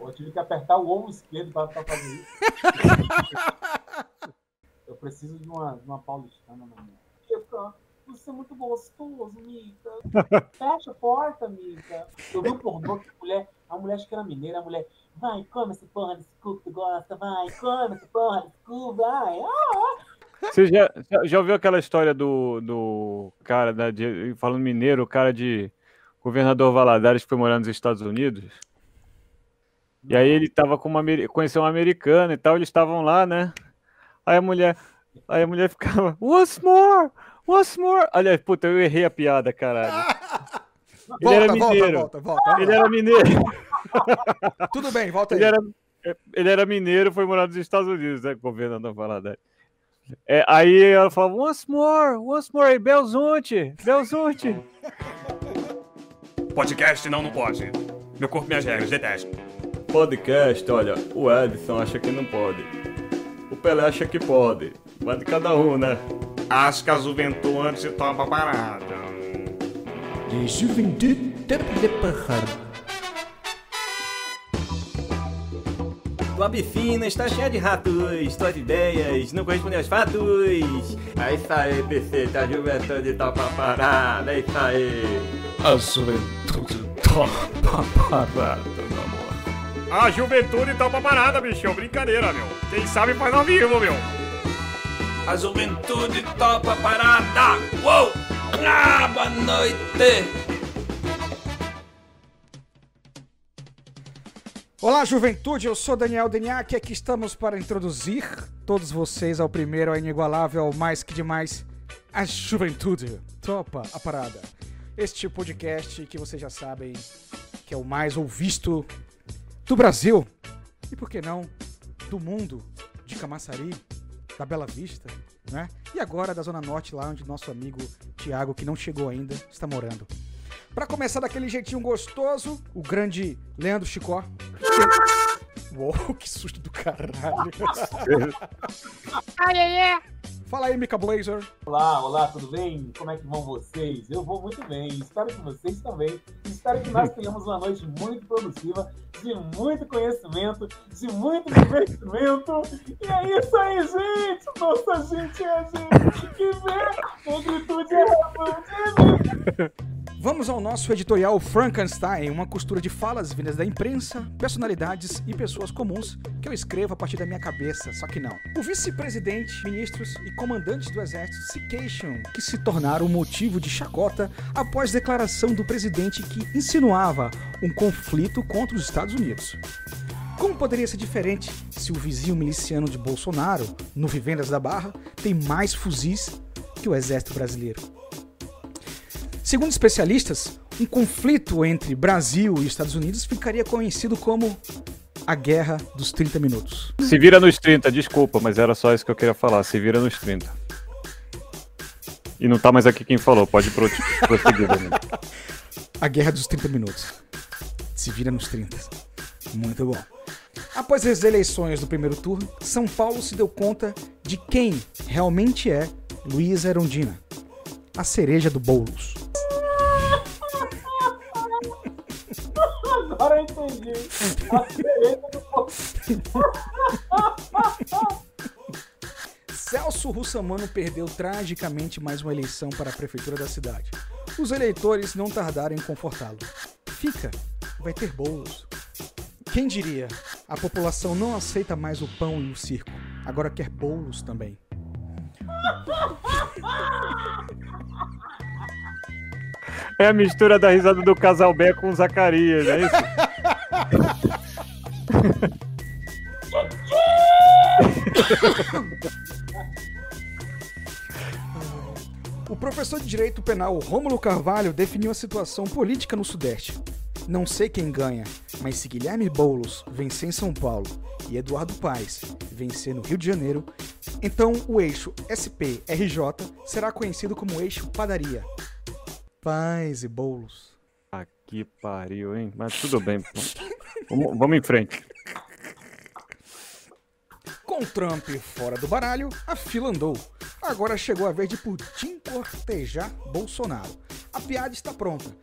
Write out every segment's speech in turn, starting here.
Eu tive que apertar o ombro esquerdo para fazer isso. Eu preciso de uma, de uma paulistana na minha. Chica, você é muito gostoso, Mica. Fecha a porta, Mica. Eu vi um pornô que a mulher, a mulher acho que era mineira, a mulher, vai, come esse porra cu que tu gosta, vai, come esse porra cu, vai. Ah, Você já, já- ouviu aquela história do, do cara, da, de- falando mineiro, o cara de governador Valadares que foi morar nos Estados Unidos? E aí ele tava com uma, conheceu uma americana e tal, eles estavam lá, né? Aí a mulher, aí a mulher ficava, once more, once more. Aliás, puta, eu errei a piada, caralho. Ele era Volta, volta, mineiro. volta, volta. Ele era mineiro. Tudo bem, volta aí. Ele era, ele era mineiro, foi morar nos Estados Unidos, né? Governador Valadares. É, aí ela falava, once more, once more, aí, Belzonte, Belzonte. Podcast não, não pode. Meu corpo, minhas regras, detesto. Podcast, olha, o Edson acha que não pode. O Pelé acha que pode. Vai de cada um, né? Acho que a juventude se toma parada. De juventude de parrado. Tua piscina está cheia de ratos, tuas ideias não correspondem aos fatos. É isso aí, PC, da juventude tá pra parada, é isso aí. A juventude topa parado, meu amor. A juventude topa parada, bicho. Brincadeira, meu. Quem sabe faz ao vivo, meu. A juventude topa parada. Uou! Ah, boa noite! Olá, juventude, eu sou Daniel Deniak e aqui estamos para introduzir todos vocês ao primeiro, ao inigualável, ao mais que demais, a juventude. Topa a parada. Este podcast que vocês já sabem que é o mais ouvido do Brasil e, por que não, do mundo, de Camaçari, da Bela Vista, né? E agora da Zona Norte, lá onde nosso amigo Tiago, que não chegou ainda, está morando. Pra começar daquele jeitinho gostoso, o grande Leandro Chicó. Uou, que susto do caralho. Fala aí, Mika Blazer. Olá, olá, tudo bem? Como é que vão vocês? Eu vou muito bem, espero que vocês também. Espero que nós tenhamos uma noite muito produtiva, de muito conhecimento, de muito divertimento. E é isso aí, gente! Nossa, gente, é a gente que vê negritude é razão Vamos ao nosso editorial Frankenstein, uma costura de falas vindas da imprensa, personalidades e pessoas comuns que eu escrevo a partir da minha cabeça, só que não. O vice-presidente, ministros e comandantes do exército se queixam que se tornaram motivo de chacota após declaração do presidente que insinuava um conflito contra os Estados Unidos. Como poderia ser diferente se o vizinho miliciano de Bolsonaro, no Vivendas da Barra, tem mais fuzis que o exército brasileiro? Segundo especialistas, um conflito entre Brasil e Estados Unidos ficaria conhecido como a Guerra dos 30 Minutos. Se vira nos 30, desculpa, mas era só isso que eu queria falar. Se vira nos 30. E não tá mais aqui quem falou, pode pro- prosseguir. A Guerra dos 30 Minutos. Se vira nos 30. Muito bom. Após as eleições do primeiro turno, São Paulo se deu conta de quem realmente é Luísa Erundina, a cereja do Boulos. Entendi. Celso Russamano perdeu tragicamente mais uma eleição para a prefeitura da cidade. Os eleitores não tardaram em confortá-lo. Fica, vai ter bolos. Quem diria? A população não aceita mais o pão e o circo. Agora quer bolos também. É a mistura da risada do Casalbé com o Zacarias, é isso? O professor de Direito Penal Rômulo Carvalho definiu a situação política no Sudeste. Não sei quem ganha, mas se Guilherme Boulos vencer em São Paulo e Eduardo Paes vencer no Rio de Janeiro, então o eixo SP-RJ será conhecido como eixo padaria. Paes e Boulos. Que pariu, hein? Mas tudo bem. Vamos, vamos em frente. Com Trump fora do baralho, a fila andou. Agora chegou a vez de Putin cortejar Bolsonaro. A piada está pronta.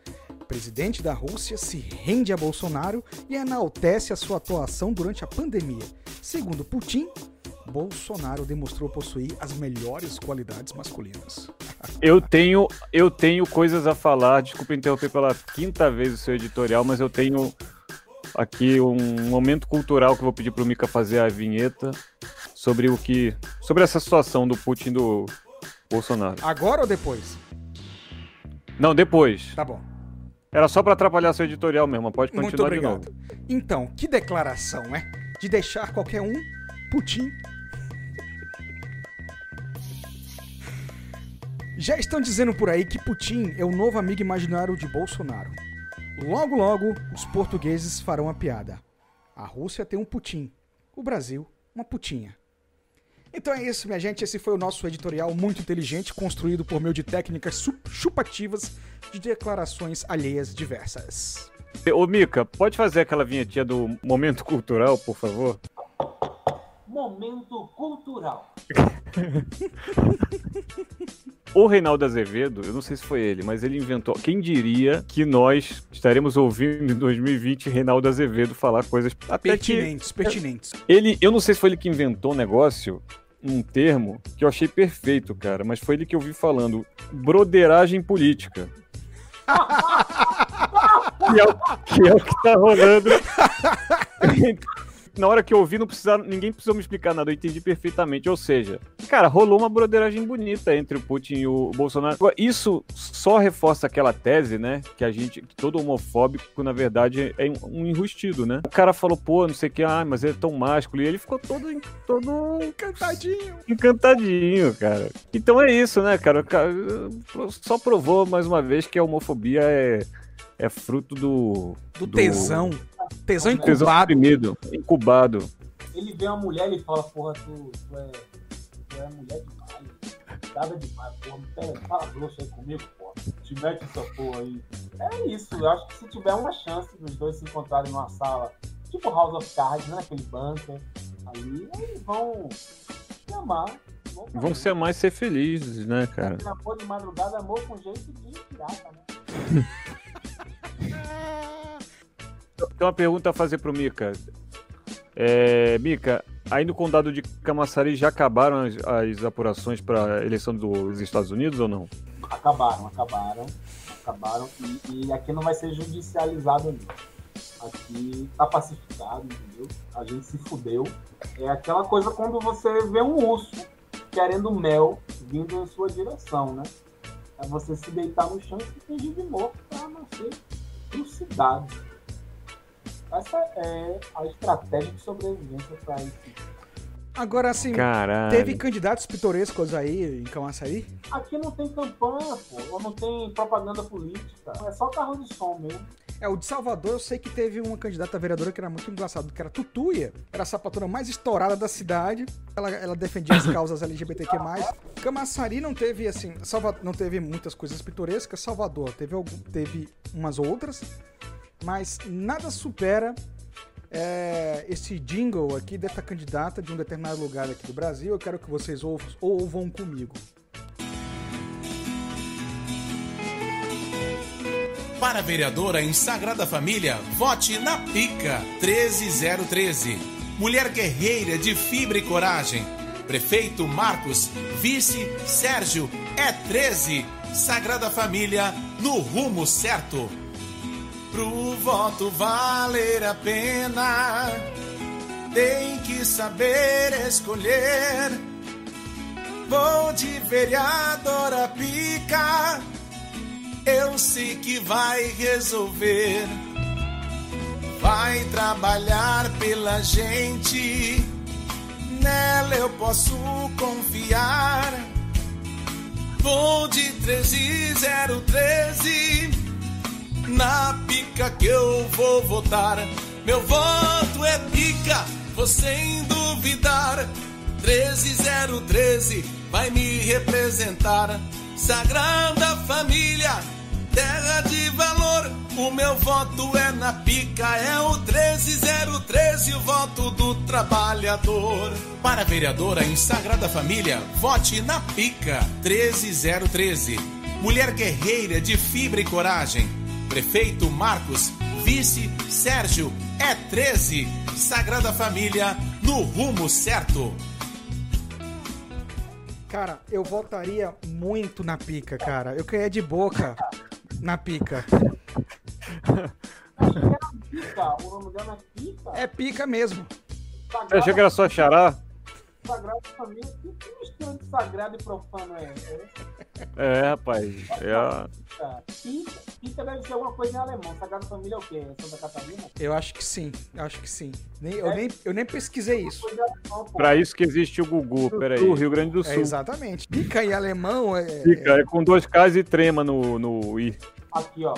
Presidente da Rússia se rende a Bolsonaro e enaltece a sua atuação durante a pandemia. Segundo Putin, Bolsonaro demonstrou possuir as melhores qualidades masculinas. Eu tenho, eu tenho coisas a falar. Desculpa interromper pela quinta vez o seu editorial, mas eu tenho aqui um momento cultural que eu vou pedir pro Mika fazer a vinheta sobre o que. sobre essa situação do Putin do Bolsonaro. Agora ou depois? Não, depois. Tá bom. Era só pra atrapalhar seu editorial mesmo, pode Muito continuar de obrigado. novo. Então, que declaração, é? De deixar qualquer um Putin. Já estão dizendo por aí que Putin é o novo amigo imaginário de Bolsonaro. Logo, logo, os portugueses farão a piada. A Rússia tem um Putin, o Brasil, uma putinha. Então é isso, minha gente. Esse foi o nosso editorial muito inteligente, construído por meio de técnicas chupativas de declarações alheias diversas. Ô, Mika, pode fazer aquela vinhetinha do momento cultural, por favor? Momento cultural. O Reinaldo Azevedo, eu não sei se foi ele, mas ele inventou. Quem diria que nós estaremos ouvindo em 2020 Reinaldo Azevedo falar coisas até que Pertinentes, pertinentes. ele, eu não sei se foi ele que inventou o negócio, um termo que eu achei perfeito, cara, mas foi ele que eu vi falando broderagem política. que, é o, que é o que tá rolando. Na hora que eu ouvi, não precisaram, ninguém precisou me explicar nada, eu entendi perfeitamente. Ou seja, cara, rolou uma broderagem bonita entre o Putin e o Bolsonaro. Isso só reforça aquela tese, né? Que a gente, que todo homofóbico, na verdade, é um enrustido, né? O cara falou, pô, não sei o que, ah, mas ele é tão másculo. E ele ficou todo, todo Cantadinho. encantadinho, cara. Então é isso, né, cara? Só provou mais uma vez que a homofobia é, é fruto do. Do tesão. Tesão Tesão incubado. reprimido, incubado. Ele vê uma mulher e fala, porra, tu, tu, é, tu é mulher demais. Nada demais, porra. Pera, fala grosso aí comigo, porra. Te mete essa porra aí. É isso, eu acho que se tiver uma chance dos dois se encontrarem numa sala, tipo House of Cards, né? Aquele bunker ali, eles vão se amar. Vão, Vão fazer. ser mais ser felizes, né, cara? Amor de madrugada, amor com jeito de pirata, né? Tem uma pergunta a fazer pro Mika. É, Mika, aí no condado de Camaçari já acabaram as, as apurações para eleição dos Estados Unidos ou não? Acabaram, acabaram. Acabaram. E, e aqui não vai ser judicializado não. Aqui tá pacificado, entendeu? A gente se fudeu. É aquela coisa quando você vê um urso querendo mel vindo em sua direção, né? É você se deitar no chão e fingir de morto para não ser trucidado. Essa é a estratégia de sobrevivência para esse. Agora, assim, Caralho. teve candidatos pitorescos aí em Camaçari? Aqui não tem campanha, pô. Ou não tem propaganda política. É só carro de som mesmo. É, o de Salvador eu sei que teve uma candidata vereadora que era muito engraçado, que era Tutuia. Era a sapatura mais estourada da cidade. Ela, ela defendia as causas LGBTQ+. Camaçari não teve, assim, Salva, não teve muitas coisas pitorescas. Salvador teve, algum, teve umas outras. Mas nada supera é, esse jingle aqui dessa candidata de um determinado lugar aqui do Brasil. Eu quero que vocês ouvam, comigo. Para vereadora em Sagrada Família, vote na Pica 13013. Mulher guerreira de fibra e coragem. Prefeito Marcos, vice Sérgio, é 13. Sagrada Família no rumo certo. Pro voto valer a pena, tem que saber escolher. Vou de vereadora Pica eu sei que vai resolver. Vai trabalhar pela gente, nela eu posso confiar. Vou de 13013, na que eu vou votar. Meu voto é pica, vou sem duvidar. 13013 vai me representar. Sagrada Família, terra de valor, o meu voto é na pica. pica é o 13013, o voto do trabalhador. Para vereadora em Sagrada Família, vote na pica 13013. Mulher guerreira de fibra e coragem. Prefeito Marcos, vice Sérgio, é 13. Sagrada Família, no rumo certo. Cara, eu votaria muito na pica, cara. Eu queria de boca na pica. Pica, o nome dela é Pica. É pica mesmo. Você achou que era só xará? Sagrada Família. Que, que mistura de sagrado e profano é essa? É, rapaz. É a- Pica, pica, pica deve ser alguma coisa em alemão. Sagrada Família é o quê? É Santa Catarina? Eu acho que sim. Eu acho que sim. Nem- eu, nem, eu nem pesquisei isso. Alemão. Pra isso que existe o Gugu, peraí. Do Rio Grande do É, Sul. exatamente. Pica em alemão é. Fica, é com dois Ks e trema no, no I. Aqui, ó.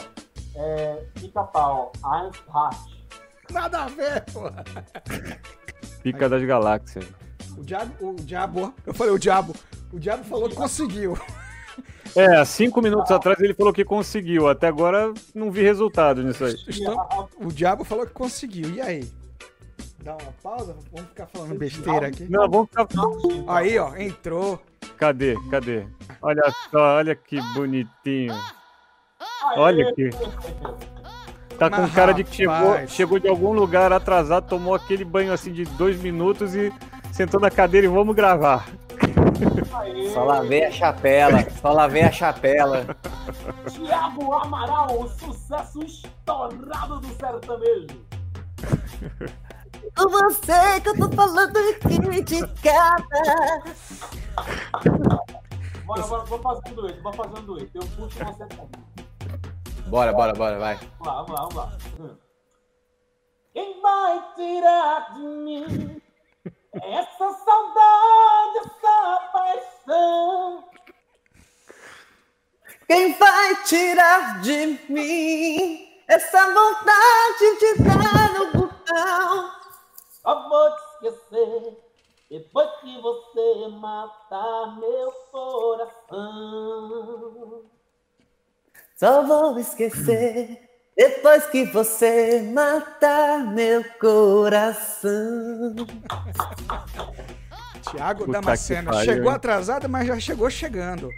É, pica-pau. Eintracht. Nada a ver, pô. Pica das galáxias. O diabo, o diabo, eu falei o diabo. O diabo falou que conseguiu. É, há cinco minutos atrás ele falou que conseguiu. Até agora não vi resultado nisso aí. Estão- o diabo falou que conseguiu. E aí? Dá uma pausa? Vamos ficar falando besteira aqui. Não, vamos ficar. Aí, ó, entrou. Cadê? Cadê? Olha só, olha que bonitinho. Olha aqui. Tá com cara de que chegou, chegou de algum lugar atrasado, tomou aquele banho assim de dois minutos e sentou na cadeira e vamos gravar. Só lavei a chapela, só lavei a chapela. Tiago Amaral, o sucesso estourado do sertanejo. Com você que eu tô falando aqui de cara. Bora, bora, vou fazer um dueto, vou fazer um dueto. Eu puxo você comigo. Bora, bora, bora, vai. Vamos lá, vamos lá, vamos lá. Quem vai tirar de mim essa saudade, essa paixão? Quem vai tirar de mim essa vontade de dar no botão? Só vou te esquecer depois que você matar meu coração. Só vou esquecer depois que você matar meu coração. Tiago Puta Damasceno. Chegou hein? atrasado, mas já chegou chegando.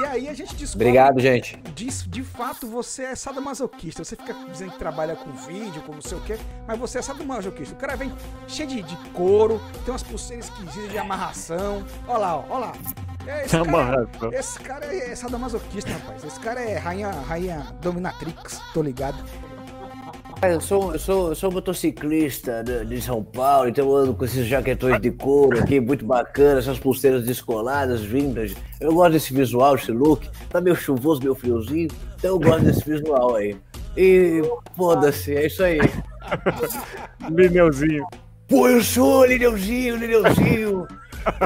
E aí a gente descobre. Obrigado, gente. De, de fato, você é sadomasoquista. Você fica dizendo que trabalha com vídeo, com não sei o quê, mas você é sadomasoquista. O cara vem cheio de, de couro, tem umas pulseiras esquisitas de amarração. Olha lá, ó, olha lá. É, Esse cara, Amarração. esse cara é sadomasoquista, rapaz. Esse cara é rainha, rainha dominatrix, tô ligado. Eu sou, eu sou, eu sou motociclista de, de São Paulo, então eu ando com esses jaquetões de couro aqui, muito bacana, essas pulseiras descoladas, vintage. Eu gosto desse visual, esse look. Tá meio chuvoso, meio friozinho, então eu gosto desse visual aí. E foda-se, é isso aí. Lineuzinho. Pô, eu sou Lineuzinho, Lineuzinho.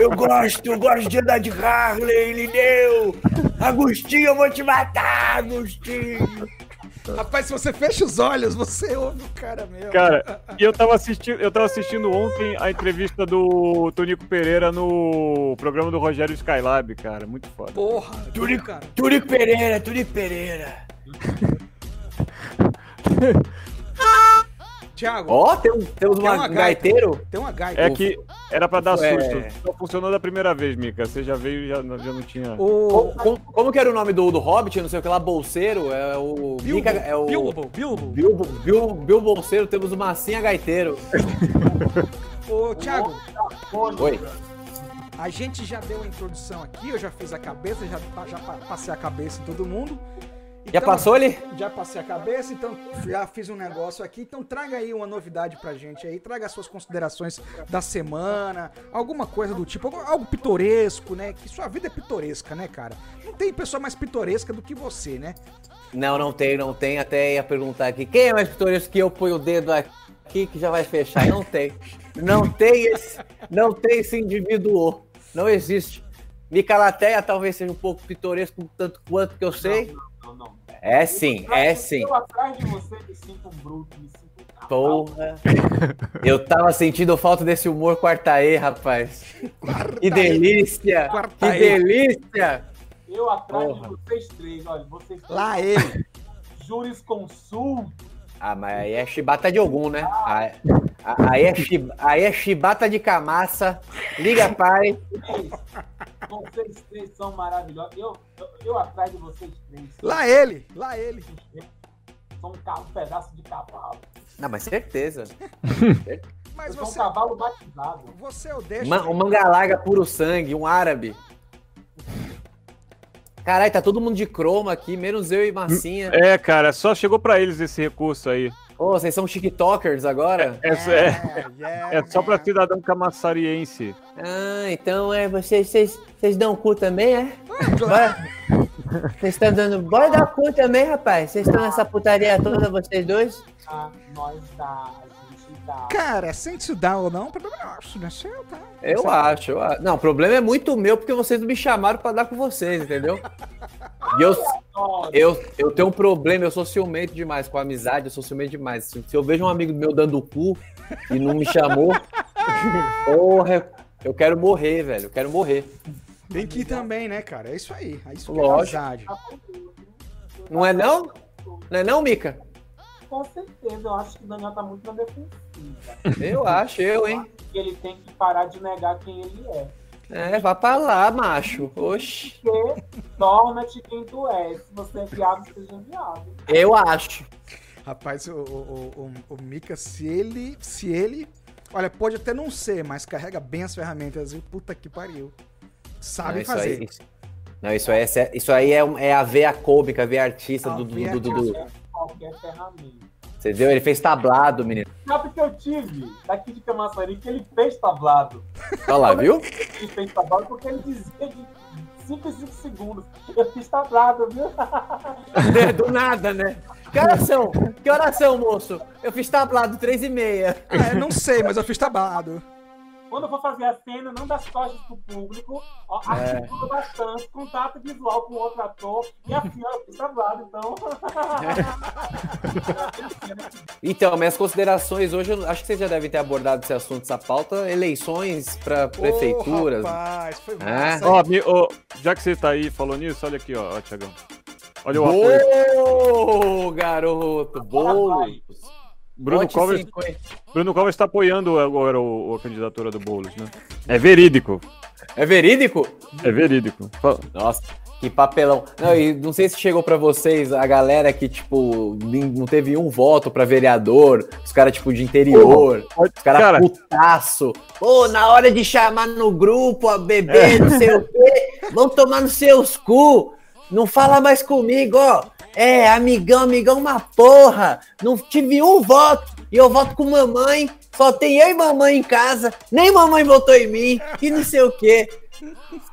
Eu gosto, eu gosto de andar de Harley, Lineu. Agostinho, eu vou te matar, Agostinho. Rapaz, se você fecha os olhos, você ouve o cara mesmo. Cara, e eu tava assistindo, eu tava assistindo ontem a entrevista do Tonico Pereira no programa do Rogério Skylab, cara. Muito foda. Porra. Turico Pereira, Turico Pereira. Tiago, Ó, tem um- temos Tem uma, uma um gaiteiro. tem uma gaita. É que era pra dar É. susto. Só funcionou da primeira vez, Mica. Você já veio e já, já não tinha. O Como, como- que era o nome do, do Hobbit? Não sei o que lá, Bolseiro? É o. Bilbo, Mica- é o. Bilbo, Bilbo. Bilbo, Bilbo, Bilbo Bolseiro, temos o Massinha Gaiteiro. Ô, Thiago, Oi. a gente já deu a introdução aqui, eu já fiz a cabeça, já, já pa- passei a cabeça em todo mundo. Já Então, passou ali? Já passei a cabeça, então já fiz um negócio aqui. Então traga aí uma novidade pra gente aí, traga as suas considerações da semana, alguma coisa do tipo, algo, pitoresco, né? Que sua vida é pitoresca, né, cara? Não tem pessoa mais pitoresca do que você, né? Não, não tem, não tem. Até ia perguntar aqui. Quem é mais pitoresco que eu ponho o dedo aqui que já vai fechar? Não tem. Não tem esse, não tem esse indivíduo. Não existe. Micalateia talvez seja um pouco pitoresco, tanto quanto que eu sei. Não. É sim, é sim. Eu atrás de você me sinto um bruto, me sinto um. Porra. Eu tava sentindo falta desse humor quarta-e, rapaz. Que delícia! Que Quarta-e. delícia! Eu atrás Porra. de vocês três, olha, vocês três. Lá ele. Jurisconsulto. Ah, mas aí é chibata de algum, né? Aí, aí, é, aí é chibata de camaça. Liga, pai. Vocês três são maravilhosos. Eu, eu, eu atrás de vocês três. Lá ele, lá ele. Sou um, um pedaço de cavalo. Não, mas certeza. Mas eu sou um você, cavalo batizado. você é o deixa. Ma- um mangalaga puro sangue, um árabe. Caralho, tá todo mundo de croma aqui, menos eu e Massinha. É, cara, só chegou pra eles esse recurso aí. Ô, vocês são tiktokers agora? É, é, yeah, é só pra man. cidadão camassariense. Ah, então é, vocês, vocês, vocês dão cu também, é? Bora. Vocês estão dando. Bora dar cu também, rapaz. Vocês estão nessa putaria toda, vocês dois? Ah, nós dá, a gente dá. Cara, sente dar ou não, o problema é nosso, né? Seu, tá? Eu acho, eu acho. Não, o problema é muito meu porque vocês não me chamaram pra dar com vocês, entendeu? E eu, eu, eu tenho um problema, eu sou ciumento demais com a amizade, eu sou ciumento demais. Se, se eu vejo um amigo meu dando o cu e não me chamou, porra, eu quero morrer, velho. Eu quero morrer. Tem que ir também, né, cara? É isso aí. É isso que Lógico. é amizade. Não é não? Não é não, Mica? Com certeza, eu acho que o Daniel tá muito na defensiva. Eu acho, eu, hein? E ele tem que parar de negar quem ele é. É, vá pra lá, macho. Oxi. Porque torna-te quem tu é. Se você é viado, seja viado. Eu acho. Rapaz, o, o, o, o- Mika, se ele. Se ele. Olha, pode até não ser, mas carrega bem as ferramentas. E puta que pariu. Sabe Não, isso fazer. Aí, isso, não, isso aí, é, isso aí é, é a veia cômica, a veia artista do, do, veia do, do- do- Qualquer ferramenta. Entendeu? Ele fez tablado, menino. Sabe que eu tive daqui de Camaçari que ele fez tablado. Olha lá, viu? Ele fez tablado porque ele dizia de 5 em 5 segundos. Eu fiz tablado, viu? Do nada, né? Que oração? Que oração, moço? Eu fiz tablado três e meia. Ah, eu não sei, mas eu fiz tablado. Quando eu for fazer a cena, não das costas pro público, ó, É. articula bastante, contato visual com outro ator, e assim, ó, eu fiz tablado, então. Então, minhas considerações hoje, acho que vocês já devem ter abordado esse assunto, essa pauta. Eleições para prefeituras. Ô, rapaz, foi É. massa. Ó, ó, já que você tá aí falou nisso, olha aqui, ó, ó Tiagão. Olha o apoio. Ô, garoto! Boulos! Bruno Covers, cinco, hein? Bruno Covers está apoiando agora o, a candidatura do Boulos, né? É verídico. É verídico? É verídico. Nossa, que papelão. Não, e não sei se chegou pra vocês a galera que, tipo, não teve um voto pra vereador, os caras, tipo, de interior, Pode- os caras cara, putaço. Ô, na hora de chamar no grupo, a bebê, não sei o quê, vão tomar nos seus cu. Não fala mais comigo, ó. É, amigão, amigão, uma porra. Não tive um voto. E eu voto com mamãe. Só tem eu e mamãe em casa. Nem mamãe votou em mim. E não sei o quê.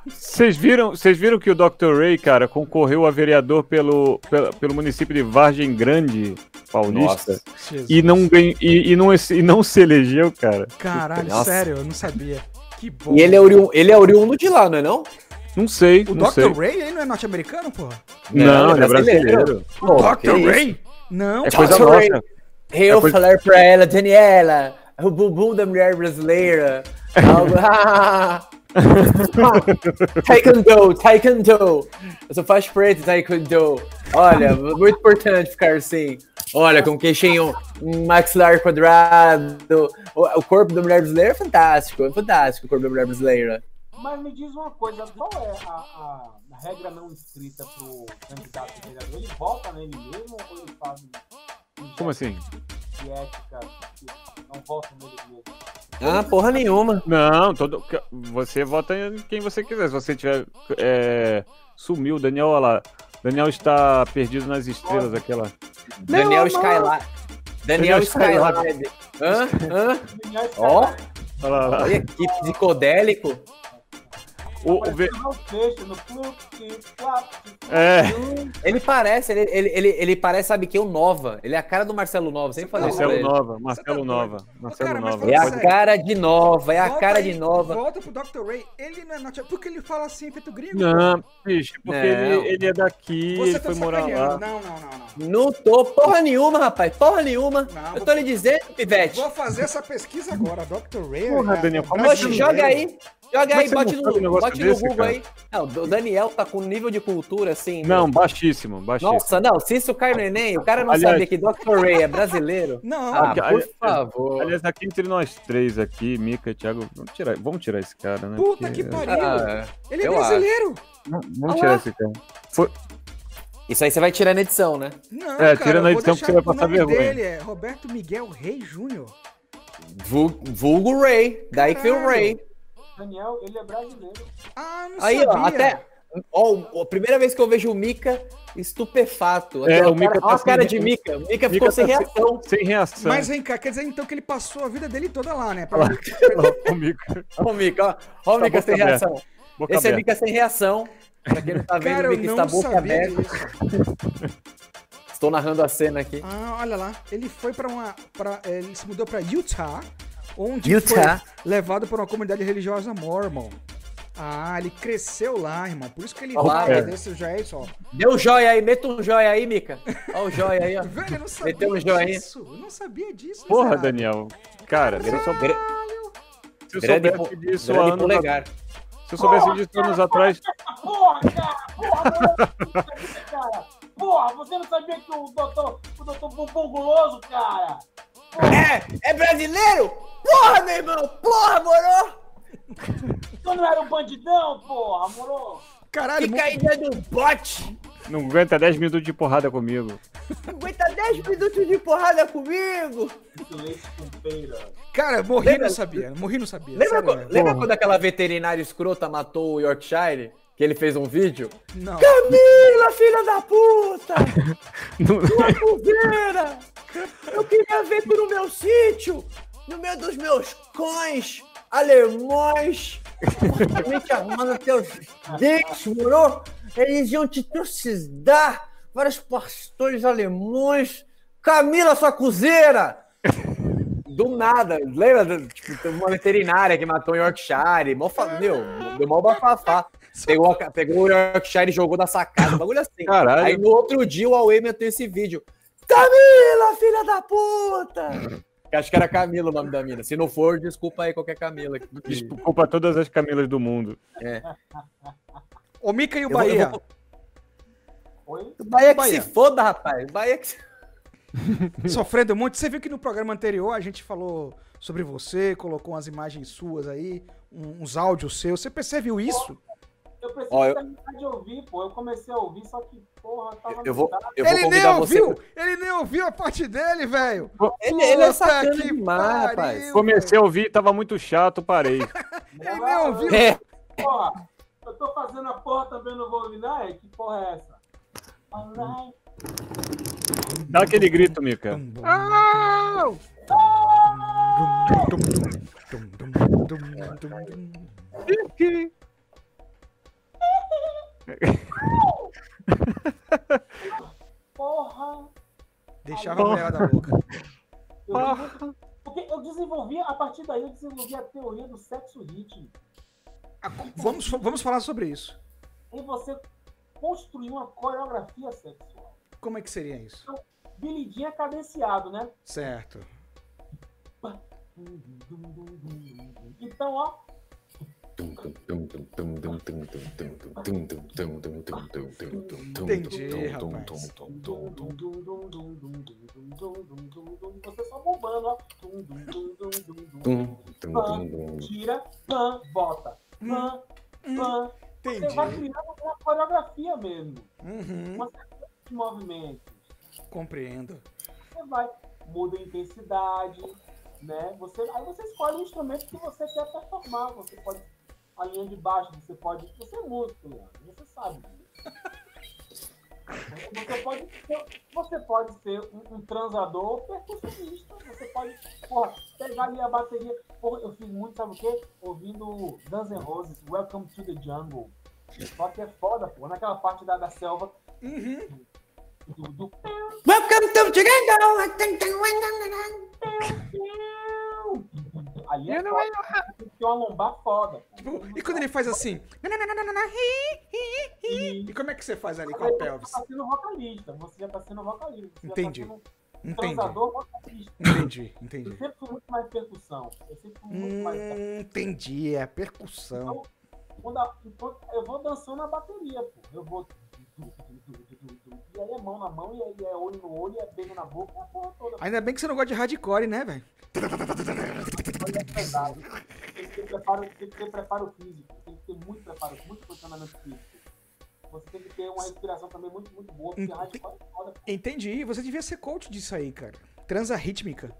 Vocês viram, vocês viram que o Dr. Ray, cara, concorreu a vereador pelo, pelo, pelo município de Vargem Grande Paulista Nossa. E não, e, e não, e não se elegeu, cara. Caralho, Nossa. sério, eu não sabia. Que bom. E ele é, oriundo, ele é oriundo de lá, não é não? Não sei, O não Dr. sei. Ray, ele não é norte-americano, porra? Não, ele é brasileiro. Pô, que isso? Ray? Não. É coisa Dr. Ray. nossa. Eu É coisa- falar pra ela, Daniela, o bumbum da mulher brasileira. Algo- taekwondo, taekwondo. Eu sou faixa preta taekwondo. Olha, muito importante ficar assim. Olha, com queixinho maxilar quadrado. O, o corpo da mulher brasileira é fantástico, é fantástico o corpo da mulher brasileira. Mas me diz uma coisa, qual é a, a- a regra não escrita pro candidato a vereador? Ele vota nele mesmo ou ele faz um Como assim? de ética não vota nele mesmo? Ah, porra nenhuma. Não, todo, você vota em quem você quiser. Se você tiver. É, sumiu, Daniel, olha lá. Daniel está perdido nas estrelas, aquela. Daniel Skylab. Daniel. Skylab. Hã? Hã? Ó, Olha lá, lá. olha que psicodélico. O, o ve- É. Ele parece, ele, ele, ele, ele parece, sabe que o Nova. Ele é a cara do Marcelo Nova, sempre falei isso Marcelo ele. Nova, Marcelo doido? Nova. Marcelo cara, Nova. tá É a cara de Nova, é a Volta cara aí, de Nova. Volta pro Dr. Ray. Ele não é norte Por que ele fala assim, feito gringo? Não, bicho, porque Não. ele, ele é daqui, Você ele tá foi morar lá. Não, não, não, não. Não tô porra nenhuma, rapaz, porra nenhuma. Não, Eu tô lhe dizendo, Pivete. Vou fazer essa pesquisa agora. Dr. Ray. Porra, é- Daniel, é como brasileiro. joga aí. Joga é aí, bote não no, sabe um bote no Google cara? aí. Não, o Daniel tá com nível de cultura assim. Não, né? baixíssimo, baixíssimo. Nossa, não, se isso cai no Enem, o cara não Aliás- sabia que Dr. Ray é brasileiro. Não, Ah, Aqui, por favor. Aliás, aqui entre nós três aqui, Mica e Thiago, vamos tirar, vamos tirar esse cara, né? puta Porque- que pariu. Ah, Ele é brasileiro. Vamos, vamos Ah tirar esse cara. Foi, Isso aí você vai tirar na edição, né? Não, É, cara, tira na edição que deixar você vai o passar nome vergonha. dele é Roberto Miguel Rei Júnior. Vul- Vulgo Ray. Daí que veio o Ray. Daniel, ele é brasileiro. Ah, não Aí, sabia. ó, até. Ó, a primeira vez que eu vejo o Mika estupefato. É, o Mika cara- tá ó a sem- cara de Mika. O Mika Mica ficou sem tá reação. Sem reação. Mas vem cá, quer dizer então que ele passou a vida dele toda lá, né? Pra- o Mica. Ó o Mika, ó. Ó o Tá Mika sem reação. Boca Esse é aberta. Mika sem reação. Pra quem não tá vendo, Cara, o Mika está boca aberta. Estou narrando a cena aqui. Ah, olha lá. Ele foi pra uma. Pra, é, ele se mudou pra Utah, onde Utah. foi levado por uma comunidade religiosa mormon. Ah, ele cresceu lá, irmão. Por isso que ele Olha lá, fala é. desse jeito, ó. Dê um joia aí, meta um joia aí, Mika. Ó o joia aí, ó. Velho, eu não sabia Meteu um disso. Eu não sabia disso. Porra, miserável. Daniel. Cara, se eu, sou... Se eu Grande, soubesse disso há grande anos polegar. Se eu soubesse disso anos atrás. Porra, cara! Porra, cara! Porra, você não sabia que o doutor, o doutor Bumbum Guloso, cara? É, é brasileiro? Porra, meu irmão! Porra, moro! Tu não era um bandidão, porra, moro? Caralho, Fica aí dentro do bote! Não aguenta 10 minutos de porrada comigo. Aguenta 10 minutos de porrada comigo! Cara, morri Lembra- não sabia. Morri não sabia. Lembra, sério quando, lembra quando aquela veterinária escrota matou o Yorkshire? Que ele fez um vídeo? Não. Camila, filha da puta! Não- Tua coveira! Eu queria ver tu no meu sítio! No meio dos meus cães alemães! Completamente armando teus dentes, moro? Eles iam te trucidar! Vários pastores alemães! Camila, sua cozeira! Do nada, lembra? Tipo, teve uma veterinária que matou em Yorkshire. Mó fa... Meu, deu mó bafafá. Pegou, a pegou o Yorkshire e jogou da sacada, um bagulho assim. Caralho. Aí no outro dia o Huawei meteu esse vídeo. Camila, filha da puta! Acho que era Camila o nome da mina. Se não for, desculpa aí qualquer Camila. Desculpa todas as Camilas do mundo. É. O Mica e o Eu vou- eu Bahia. vou- Oi? O Bahia que Bahia. se foda, rapaz. O Bahia que se... Sofrendo muito. Você viu que no programa anterior a gente falou sobre você, colocou umas imagens suas aí, uns áudios seus. Você percebeu isso? Eu preciso Ó, eu- terminar de ouvir, pô. Eu comecei a ouvir, só que, porra, tava Eu vou, eu vou ele nem ouviu! Ele nem ouviu a parte dele, velho! Ele, ele é sacana que demais, rapaz. Comecei a ouvir, tava muito chato, parei. Ele nem ouviu! É, Porra, eu tô fazendo a porra também, não vou ouvir, não? É, que porra é essa? Alright. Dá aquele grito, Mica. Porra. Deixava a mulher da boca. Eu, porque eu desenvolvi, a partir daí eu desenvolvi a teoria do sexo rítmico. Ah, Vamos, vamos falar sobre isso. Em você construir uma coreografia sexual. Como é que seria isso? Billy Jean é cadenciado, né? Certo. Então, ó, Entendi, rapaz. você só bombando, ó. Tira. Pã, pã. Você Entendi. vai criando uma coreografia mesmo. Uhum, Uma sequência de movimentos. compreendo. Você vai, muda a intensidade, né? Você, aí você escolhe o instrumento que você quer performar. Você pode, a linha de baixo, você pode. Você é músico, Leandro, você sabe disso. Você pode ser, você pode ser um, um transador percussionista. Você pode, porra, pegar ali a bateria. Porra, eu fiz muito, sabe o quê? Ouvindo Guns N' Roses, Welcome to the Jungle. Só que é foda, pô. Naquela parte da, da selva. Do, do Welcome to Ali é foda. Tem uma lombar foda. pô. E quando ele faz assim? E como é que você faz ali com a Você pelvis? já tá sendo vocalista. Você já tá sendo vocalista. Você Entendi. Já tá sendo Entendi. Transador, masoquista. Entendi, Eu entendi. sempre fui muito mais percussão. Eu sempre fui muito mais. Hum, entendi, é percussão. Quando a- enquanto- eu vou dançando na bateria, pô. Eu vou. E aí é mão na mão, e aí é olho no olho, e é beijo na boca, é a porra toda. Ainda bem que você não gosta de hardcore, né, velho? Olha, é pesado. Tem que ter preparo, tem que ter preparo físico, tem que ter muito preparo, muito posicionamento físico. Você tem que ter uma respiração também muito, muito boa, porque a rádio é foda. Entendi. Você devia ser coach disso aí, cara. Transa rítmica.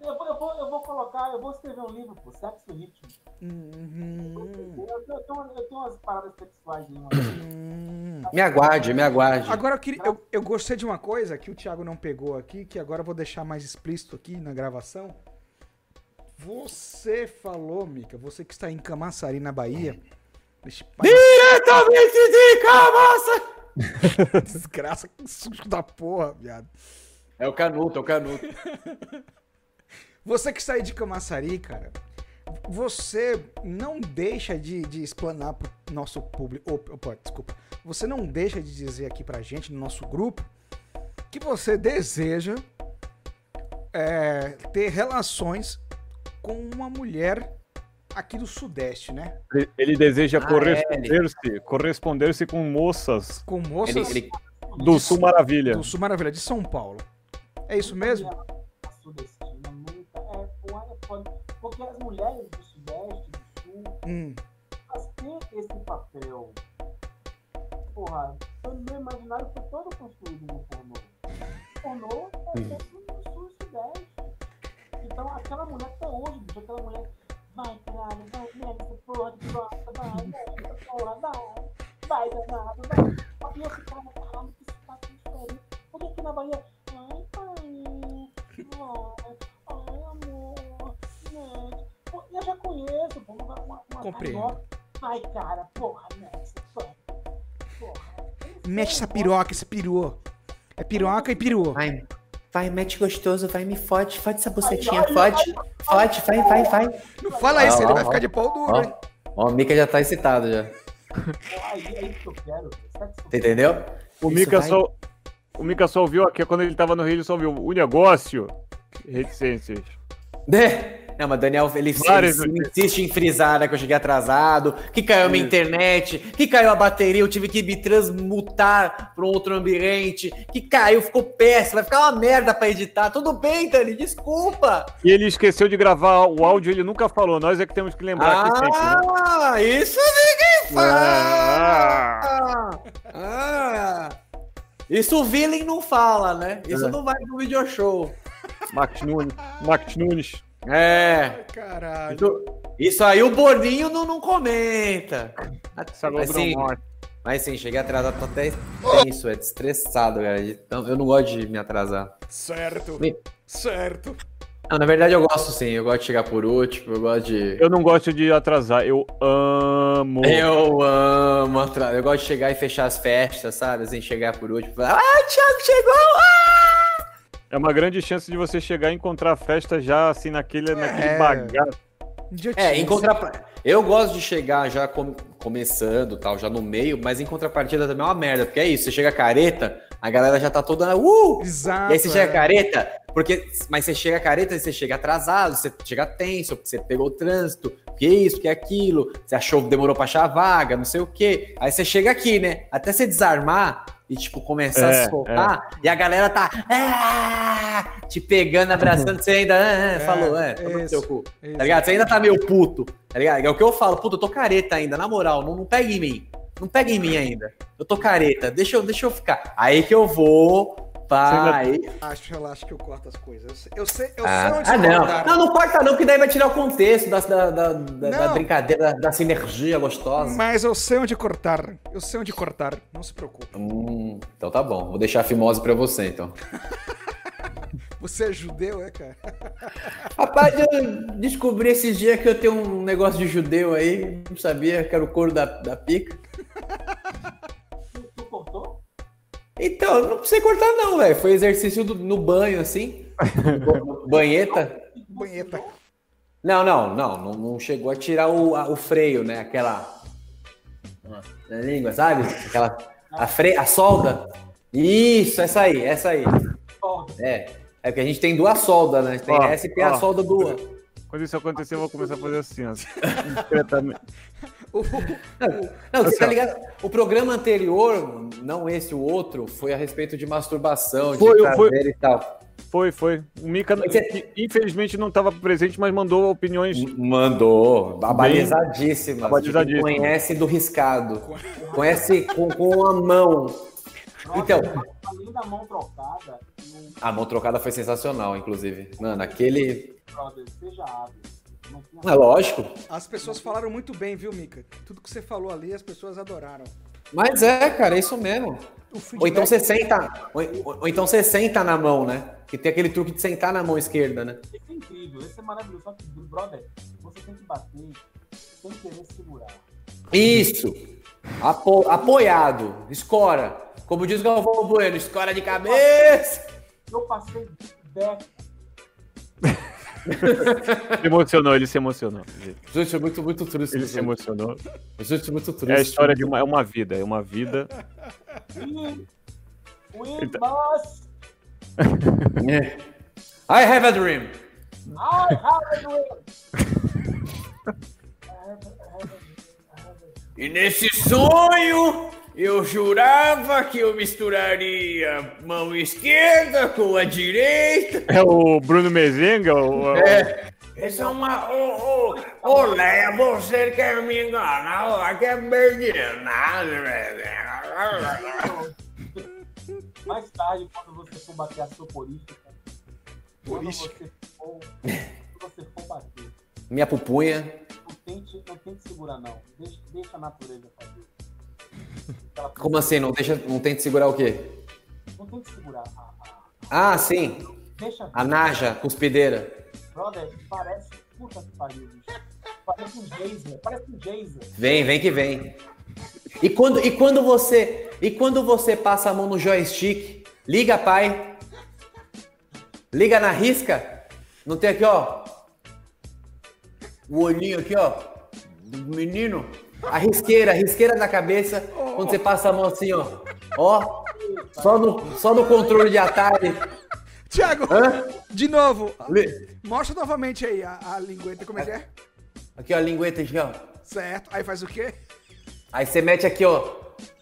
Eu vou, eu, vou, eu vou colocar, eu vou escrever um livro, pô, Sexo e Ritmo. Uhum. Eu, tenho, eu tenho umas paradas sexuais aí, mano. Hum. Me aguarde, me aguarde. Agora eu, queria, eu, eu gostei de uma coisa que o Thiago não pegou aqui, que agora eu vou deixar mais explícito aqui na gravação. Você falou, Mica, você que está em Camaçari, na Bahia. País- Diretamente de Camaça! Desgraça, que susto da porra, viado. É o canuto, é o canuto. Você que está aí de Camaçari, cara, você não deixa de, de explanar pro nosso público. Opa, desculpa. Você não deixa de dizer aqui pra gente, no nosso grupo, que você deseja é, ter relações com uma mulher aqui do Sudeste, né? Ele- Ele deseja Ah, corresponder-se corresponder-se com moças Com moças Ele, ele, do Sul Maravilha. do Sul Maravilha, de São Paulo. É isso mesmo? É é. Porque as mulheres do Sudeste, do Sul, Hum. elas têm esse papel. Porra, o meu imaginário foi todo construído no pornô. O pornô é feito Então aquela mulher até hoje, bicho, aquela mulher. Vai, caralho, vai, merda, essa porra de bosta, vai, merda, essa porra, vai. Vai, danado, vai. E eu ficava, caralho, que espaço diferente. Porque aqui na Bahia. Ai, pai. Vai. Ai, amor. Né? Pô, Eu já conheço, pô, uma, uma, uma Compreendo. Vai, cara, porra, Messi, porra. Porra. Mexe essa piroca, esse peru. É piroca e peru. vai, vai, mete gostoso, vai, me fode, fode essa bucetinha, fode, fode, vai, vai, vai. Não fala isso, Ó, ele ó, vai ó. ficar de pau duro, hein? Ó, o Mika já tá excitado já. Aí é isso que eu quero. Sexo. Você entendeu? O Isso Mika vai- só. O Mika só ouviu aqui, quando ele tava no Rio, ele só ouviu o negócio. Reticências. Né? Não, mas Daniel, ele, insiste em frisar, né, que eu cheguei atrasado, que caiu a minha internet, que caiu a bateria, eu tive que me transmutar para um outro ambiente, que caiu, ficou péssimo, vai ficar uma merda pra editar. Tudo bem, Dani, desculpa. E ele esqueceu de gravar o áudio, ele nunca falou. Nós é que temos que lembrar aqui sempre. né? Ah, isso ninguém Ah. fala. Ah. Isso o Villain não fala, né? Isso É. não vai pro video show. Max Nunes. Max Nunes. É. Caralho. Isso, isso aí o Boninho não, não comenta. Essa Mas sim, mas sim, cheguei atrasado, tô até tenso, é estressado, cara. Então, eu não gosto de me atrasar. Certo. Me- Certo. Não, na verdade eu gosto sim, eu gosto de chegar por último, eu gosto de... Eu não gosto de atrasar, eu amo. Eu amo atrasar, eu gosto de chegar e fechar as festas, sabe? Assim, chegar por último, falar, ah, Thiago chegou! Ah! É uma grande chance de você chegar e encontrar a festa já assim naquele, naquele É. bagaço. É, em contrapartida. Eu gosto de chegar já com- começando, tal, já no meio, mas em contrapartida também é uma merda, porque é isso, você chega careta, a galera já tá toda, uh! Exato. E aí você chega é. careta, porque, mas você chega careta e você chega atrasado, você chega tenso, porque você pegou o trânsito, que isso, que aquilo, você achou que demorou pra achar a vaga, não sei o quê. Aí você chega aqui, né? Até você desarmar e, tipo, começar É, a soltar, e a galera tá "Ah!" te pegando, abraçando, você ainda ah, ah, falou, é, toma no isso, seu cu. isso. Tá ligado? Você ainda tá meio puto, tá ligado? É o que eu falo, puto, eu tô careta ainda, na moral, não, não pega em mim. Não pega em mim ainda. Eu tô careta, deixa eu, deixa eu ficar. Aí que eu vou, pai. Acho, relaxa que eu corto as coisas. Eu sei, eu sei, eu sei Ah, onde ah, não. cortar. Não, não corta não, que daí vai tirar o contexto da, da, da, da- brincadeira, da, da sinergia gostosa. Mas eu sei onde cortar. Eu sei onde cortar. Não se preocupe. Hum, então tá bom, vou deixar a fimose pra você, então. Você é judeu, é, cara? Rapaz, eu descobri esses dias que eu tenho um negócio de judeu aí, não sabia que era o couro da, da pica. Então, eu não precisei cortar não, velho. Foi exercício do- no banho, assim. Banheta. Banheta. Não, não, não, não, não chegou a tirar o, a- o freio, né? Aquela. Na língua, sabe? Aquela. A, fre... a solda. Isso, essa aí, essa aí. É. É porque a gente tem duas soldas, né? Tem Ó, essa e tem a ó. solda do. Quando isso acontecer, eu vou começar a fazer assim, ó. O- Não, você Assim, tá ligado? O programa anterior, não esse, o outro, foi a respeito de masturbação, de Foi, prazer foi. e tal. Foi, foi. O Mika, você- que, infelizmente, não estava presente, mas mandou opiniões. Mandou. Abalizadíssima. Abalizadíssima. Conhece do riscado. Conhece com, com a mão. Então, Além da mão trocada, no a mão trocada foi sensacional, inclusive. Mano, aquele. brother, seja hábil. Não É lógico. As pessoas falaram muito bem, viu, Mika? Tudo que você falou ali, as pessoas adoraram. Mas é, cara, é isso mesmo. O Ou então você senta. Ou, ou- ou então você senta na mão, né? Que tem aquele truque de sentar na mão esquerda, né? Esse é incrível, esse é maravilhoso. Só que, brother, você tem que bater sem querer segurar. Isso! Apo- apoiado. Escora. Como diz Galvão Bueno, escora de cabeça. Eu passei décadas Se emocionou, ele se emocionou. Gente, é muito, muito triste. Ele se emocionou. Gente, é muito triste. É a história de uma, é uma vida, é uma vida. We, we Então- must. É. I have a dream. I have a dream. I have, I have, I have a- E nesse sonho, eu jurava que eu misturaria mão esquerda com a direita. É o Bruno Mezenga? O, É. Essa é uma. Ô, ô, ô, Leia, você quer me enganar? Quer perder nada, velho. Mais tarde, quando você for bater a sua porística, quando você for, quando você for bater, Minha pupunha. não tente, não tente segurar, não. Deixa, deixa a natureza fazer. Como assim? Não, deixa, não tenta segurar o quê? Não tente segurar. A, a, Ah, sim. deixa A Naja, cuspideira. Brother, parece. Puta que pariu, bicho. Parece um Jason. Parece um Jason. Vem, vem que vem. E quando, e quando você e quando você passa a mão no joystick, liga, pai. Liga na risca. Não tem aqui, ó. O olhinho aqui, ó. Do menino. A risqueira, a risqueira na cabeça. Quando você passa a mão assim, ó. Ó. Só no, só no controle de Atari. Tiago, de novo. Li- Mostra novamente aí a, a lingueta, como é que é? Aqui, ó, a lingueta aqui, ó. Certo. Aí faz o quê? Aí você mete aqui, ó.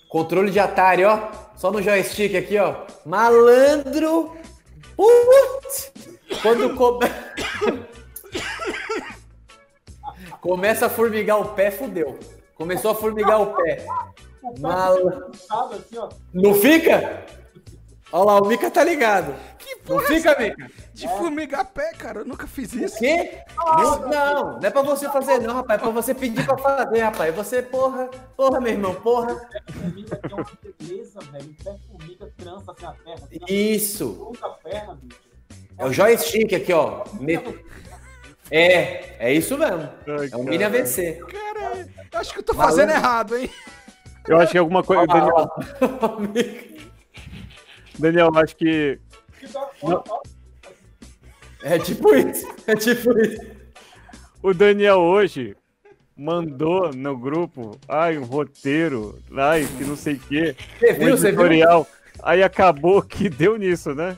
Controle de Atari, ó. Só no joystick aqui, ó. Malandro. Putz. Quando come... começa a formigar o pé, fudeu. Começou a formigar o pé. O pé Mal... assim, ó. Não fica? Olha lá, o Mika tá ligado. Não fica, Mika? De formigar pé, cara. Eu nunca fiz O isso. quê? Não, não, não é pra você fazer, não, rapaz. É pra você pedir pra fazer, rapaz. Você, porra, porra, meu irmão, porra. Uma beleza, velho. O pé formiga trança assim a perna. Assim, Isso. Perna, bicho. É o joystick aqui, ó. É, é isso mesmo. Ai, É um mini. AVC. Cara, eu acho que eu tô fazendo errado, hein? Eu acho que alguma coisa. Daniel. Daniel, acho que. É tipo isso. É tipo isso. O Daniel hoje mandou no grupo, ai, um roteiro, ai, que não sei o quê, Você um viu? Você viu? editorial. Aí acabou que deu nisso, né?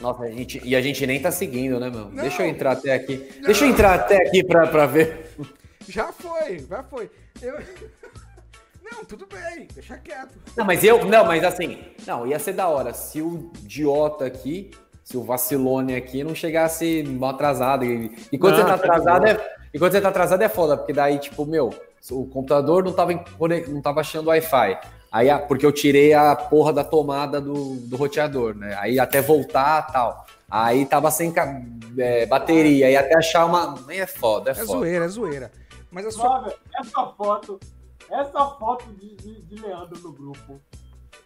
Nossa, a gente, e a gente nem tá seguindo, né, meu? Deixa eu entrar até aqui. Deixa eu entrar até aqui pra, pra ver. Já foi, já foi. Eu... Não, tudo bem, deixa quieto. Não, mas eu. Não, mas assim. Não, ia ser da hora se o idiota aqui, se o vacilone aqui não chegasse mal atrasado. E, e quando Não, você tá tá atrasado é. E quando você tá atrasado é foda, porque daí, tipo, meu, o computador não tava, não tava achando Wi-Fi. Aí, porque eu tirei a porra da tomada do, do roteador, né? Aí até voltar tal. Aí tava sem é, bateria, aí até achar uma. Nem é foda, é É foda. zoeira, é zoeira. Mas a sua. Flávio, essa foto, essa foto de, de, de Leandro no grupo,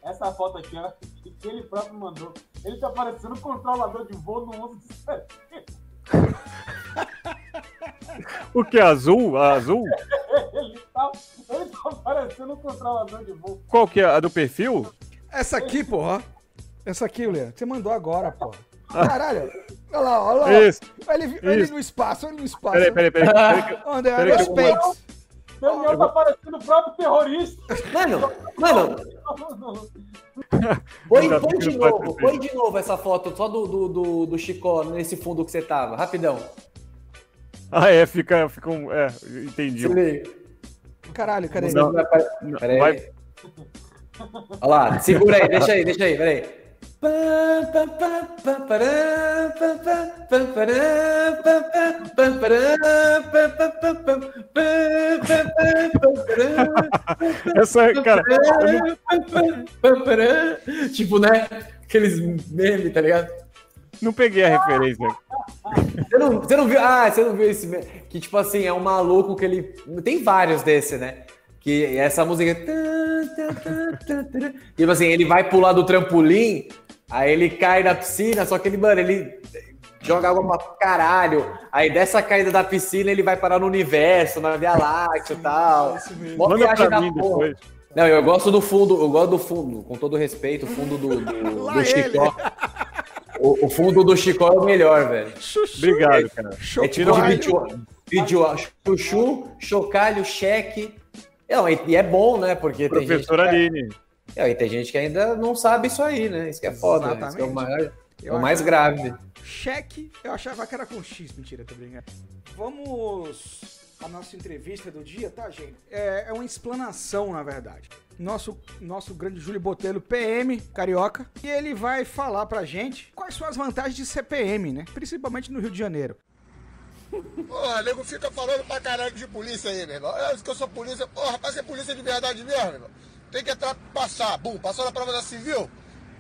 essa foto aqui, ó, que que ele próprio mandou, ele tá parecendo um controlador de voo no 11 de setembro. O que? Azul? A azul? parecendo um controlador de voo. Qual que é? A do perfil? Essa aqui, porra. Essa aqui, Léo, você mandou agora, pô. Caralho. Olha lá, olha lá. Isso. Olha ele, Isso. no espaço, olha ele no espaço. Peraí, peraí, peraí. peraí que- Onde é? Peraí que eu vou- Respeito. Daniel tá parecendo o próprio terrorista. Mano, mano, Põe, põe de novo, põe de novo essa foto só do, do, do, do Chicó nesse fundo que você tava. Rapidão. Ah, é, fica, fica um. É, entendi. Se liga. Caralho, cadê? Não. Vai- Peraí. Vai- Olha lá, segura aí, deixa aí, deixa aí, peraí. Essa, é, cara, Tipo, né? Aqueles memes, tá ligado? não peguei a referência. Você não, você não viu? Ah, você não viu esse? Que, tipo assim, é um maluco que ele. Tem vários desse, né? Que essa música. Tipo assim, ele vai pular do trampolim, aí ele cai na piscina, só que ele, mano, ele joga água pra caralho. Aí dessa caída da piscina ele vai parar no universo, na Via Láctea e tal. Mó Manda viagem pra da mim porra. depois. Não, eu gosto do fundo, eu gosto do fundo, com todo respeito, o fundo do, do, do. Chicó. O, o fundo do Chicó é o melhor, velho. Chuchu. Obrigado, cara. É tipo de vídeo, vídeo chuchu, chocalho, cheque. Não, e, e é bom, né? Porque tem gente, que, Aline. é, e tem gente que ainda não sabe isso aí, né? Isso que é foda. né? Isso que é o, maior, é Eu o mais grave. Cheque, eu achava que era com X, mentira, tô brincando. Vamos à nossa entrevista do dia, tá, gente? É, é uma explanação, na verdade. Nosso, nosso grande Júlio Botelho, PM, carioca, e ele vai falar pra gente quais são as vantagens de ser PM, né? Principalmente no Rio de Janeiro. Porra, nego fica falando pra caralho de polícia aí, meu irmão. É que eu sou polícia. Porra, pra ser polícia de verdade mesmo, meu irmão. Tem que entrar, passar. Bum, passou na prova da civil.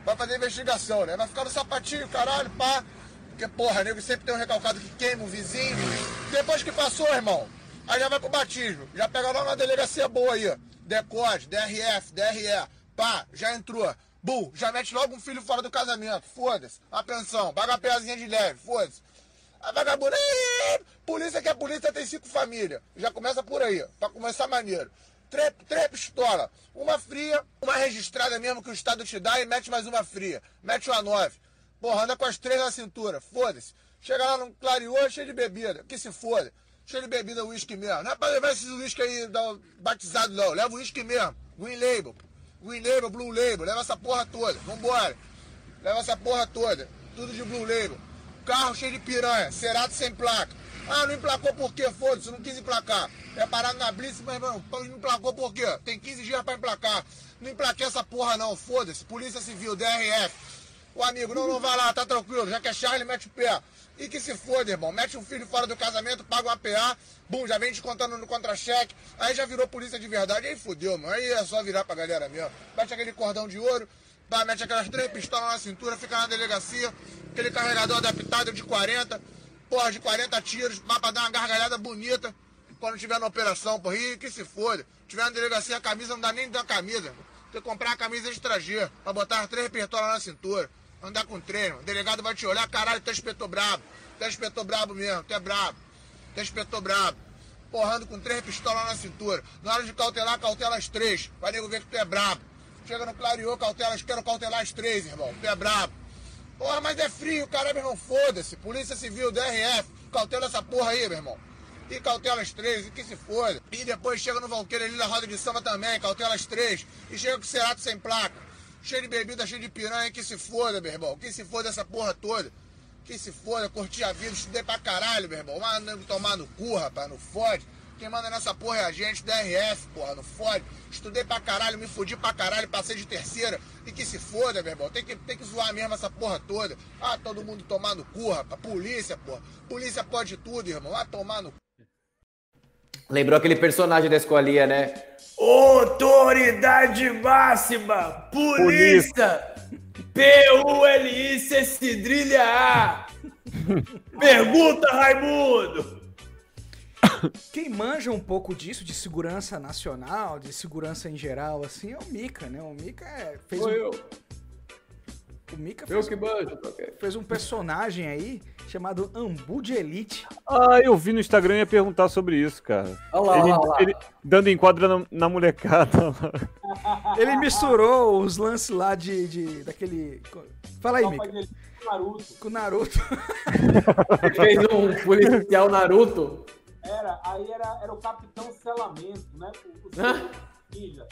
Vai fazer investigação, né? Vai ficar no sapatinho, caralho, pá. Porque, porra, nego sempre tem um recalcado que queima o vizinho. Depois que passou, irmão, aí já vai pro batismo. Já pega logo uma delegacia boa aí. ó. DRF, DRE. Pá, já entrou. Bum, já mete logo um filho fora do casamento. Foda-se. A pensão, paga a pezinha de leve, foda-se. A vagabunda, "Ih, polícia que é polícia tem cinco famílias. Já começa por aí, pra começar maneiro. Três, três pistola, uma fria, uma registrada mesmo que o Estado te dá e mete mais uma fria. Mete uma nove. Porra, anda com as três na cintura, foda-se. Chega lá no clareou cheio de bebida, que se foda. Cheio de bebida, uísque mesmo. Não é pra levar esses uísque aí batizado não, leva uísque mesmo. Green Label, Green Label, Blue Label, leva essa porra toda. Vambora. Leva essa porra toda. Tudo de Blue Label. Carro cheio de piranha, Cerato sem placa. Ah, não emplacou por quê? Foda-se, não quis emplacar. É parado na Blitz, mas irmão, não emplacou por quê? Tem 15 dias pra emplacar. Não emplaquei essa porra não, foda-se. Polícia Civil, DRF. O amigo, não, não vai lá, tá tranquilo. Já que é Charlie, mete o pé. E que se foda, irmão. Mete um filho fora do casamento, paga um APA, bum, já vem descontando no contra-cheque. Aí já virou polícia de verdade. Aí fudeu, mano. Aí é só virar pra galera mesmo. Mete aquele cordão de ouro, Tá, mete aquelas três pistolas na cintura, fica na delegacia, aquele carregador adaptado de 40, porra, de 40 tiros, pra dar uma gargalhada bonita, quando tiver na operação, porra, e que se foda. Tiver na delegacia, a camisa não dá nem da camisa. Tem que comprar uma camisa extra G, pra botar as três pistolas na cintura. Andar com treino. O delegado vai te olhar, caralho, tu é inspetor brabo. Tu é inspetor brabo mesmo, tu é brabo. Tu é brabo. Porra, ando com três pistolas na cintura. Na hora de cautelar, cautela as três. Vai nego ver que tu é brabo. Chega no clareou, cautela, quero cautelar as três, irmão. Tu é brabo. Porra, mas é frio, caralho, meu irmão. Foda-se. Polícia Civil, DRF. Cautela essa porra aí, meu irmão. E cautela as três, e que se foda. E depois chega no Valqueiro ali na roda de samba também, cautela as três. E chega com o Cerato sem placa. Cheio de bebida, cheio de piranha, que se foda, meu irmão. Que se foda essa porra toda. Que se foda, curti a vida, estudei pra caralho, meu irmão. Mas nego tomar no cu, rapaz, não fode. Quem manda nessa porra é a gente, DRF, porra, não fode. Estudei pra caralho, me fudi pra caralho, passei de terceira. E que se foda, meu irmão. Tem que, tem que zoar mesmo essa porra toda. Ah, todo mundo tomar no cu, rapaz. Polícia, porra. Polícia pode tudo, irmão. Vai tomar no cu. Lembrou aquele personagem da escolinha, né? Autoridade máxima! Polícia! P-U-L-I-C Cidrilha A! Pergunta, Raimundo! Quem manja um pouco disso, de segurança nacional, de segurança em geral, assim, é o Mika, né? O Mika é, fez Sou um, eu. o Mika Eu fez, que manjo. ok. fez um personagem aí chamado Ambu de Elite. Ah, eu vi no Instagram e ia perguntar sobre isso, cara. Olha lá, ele, olha lá, ele dando enquadra na, na molecada. Ele misturou os lances lá de, de daquele... Fala aí, ele Naruto. Com o Naruto. Ele fez um policial Naruto. Era, aí era, era o Capitão Selamento, né? O, o? Ninja.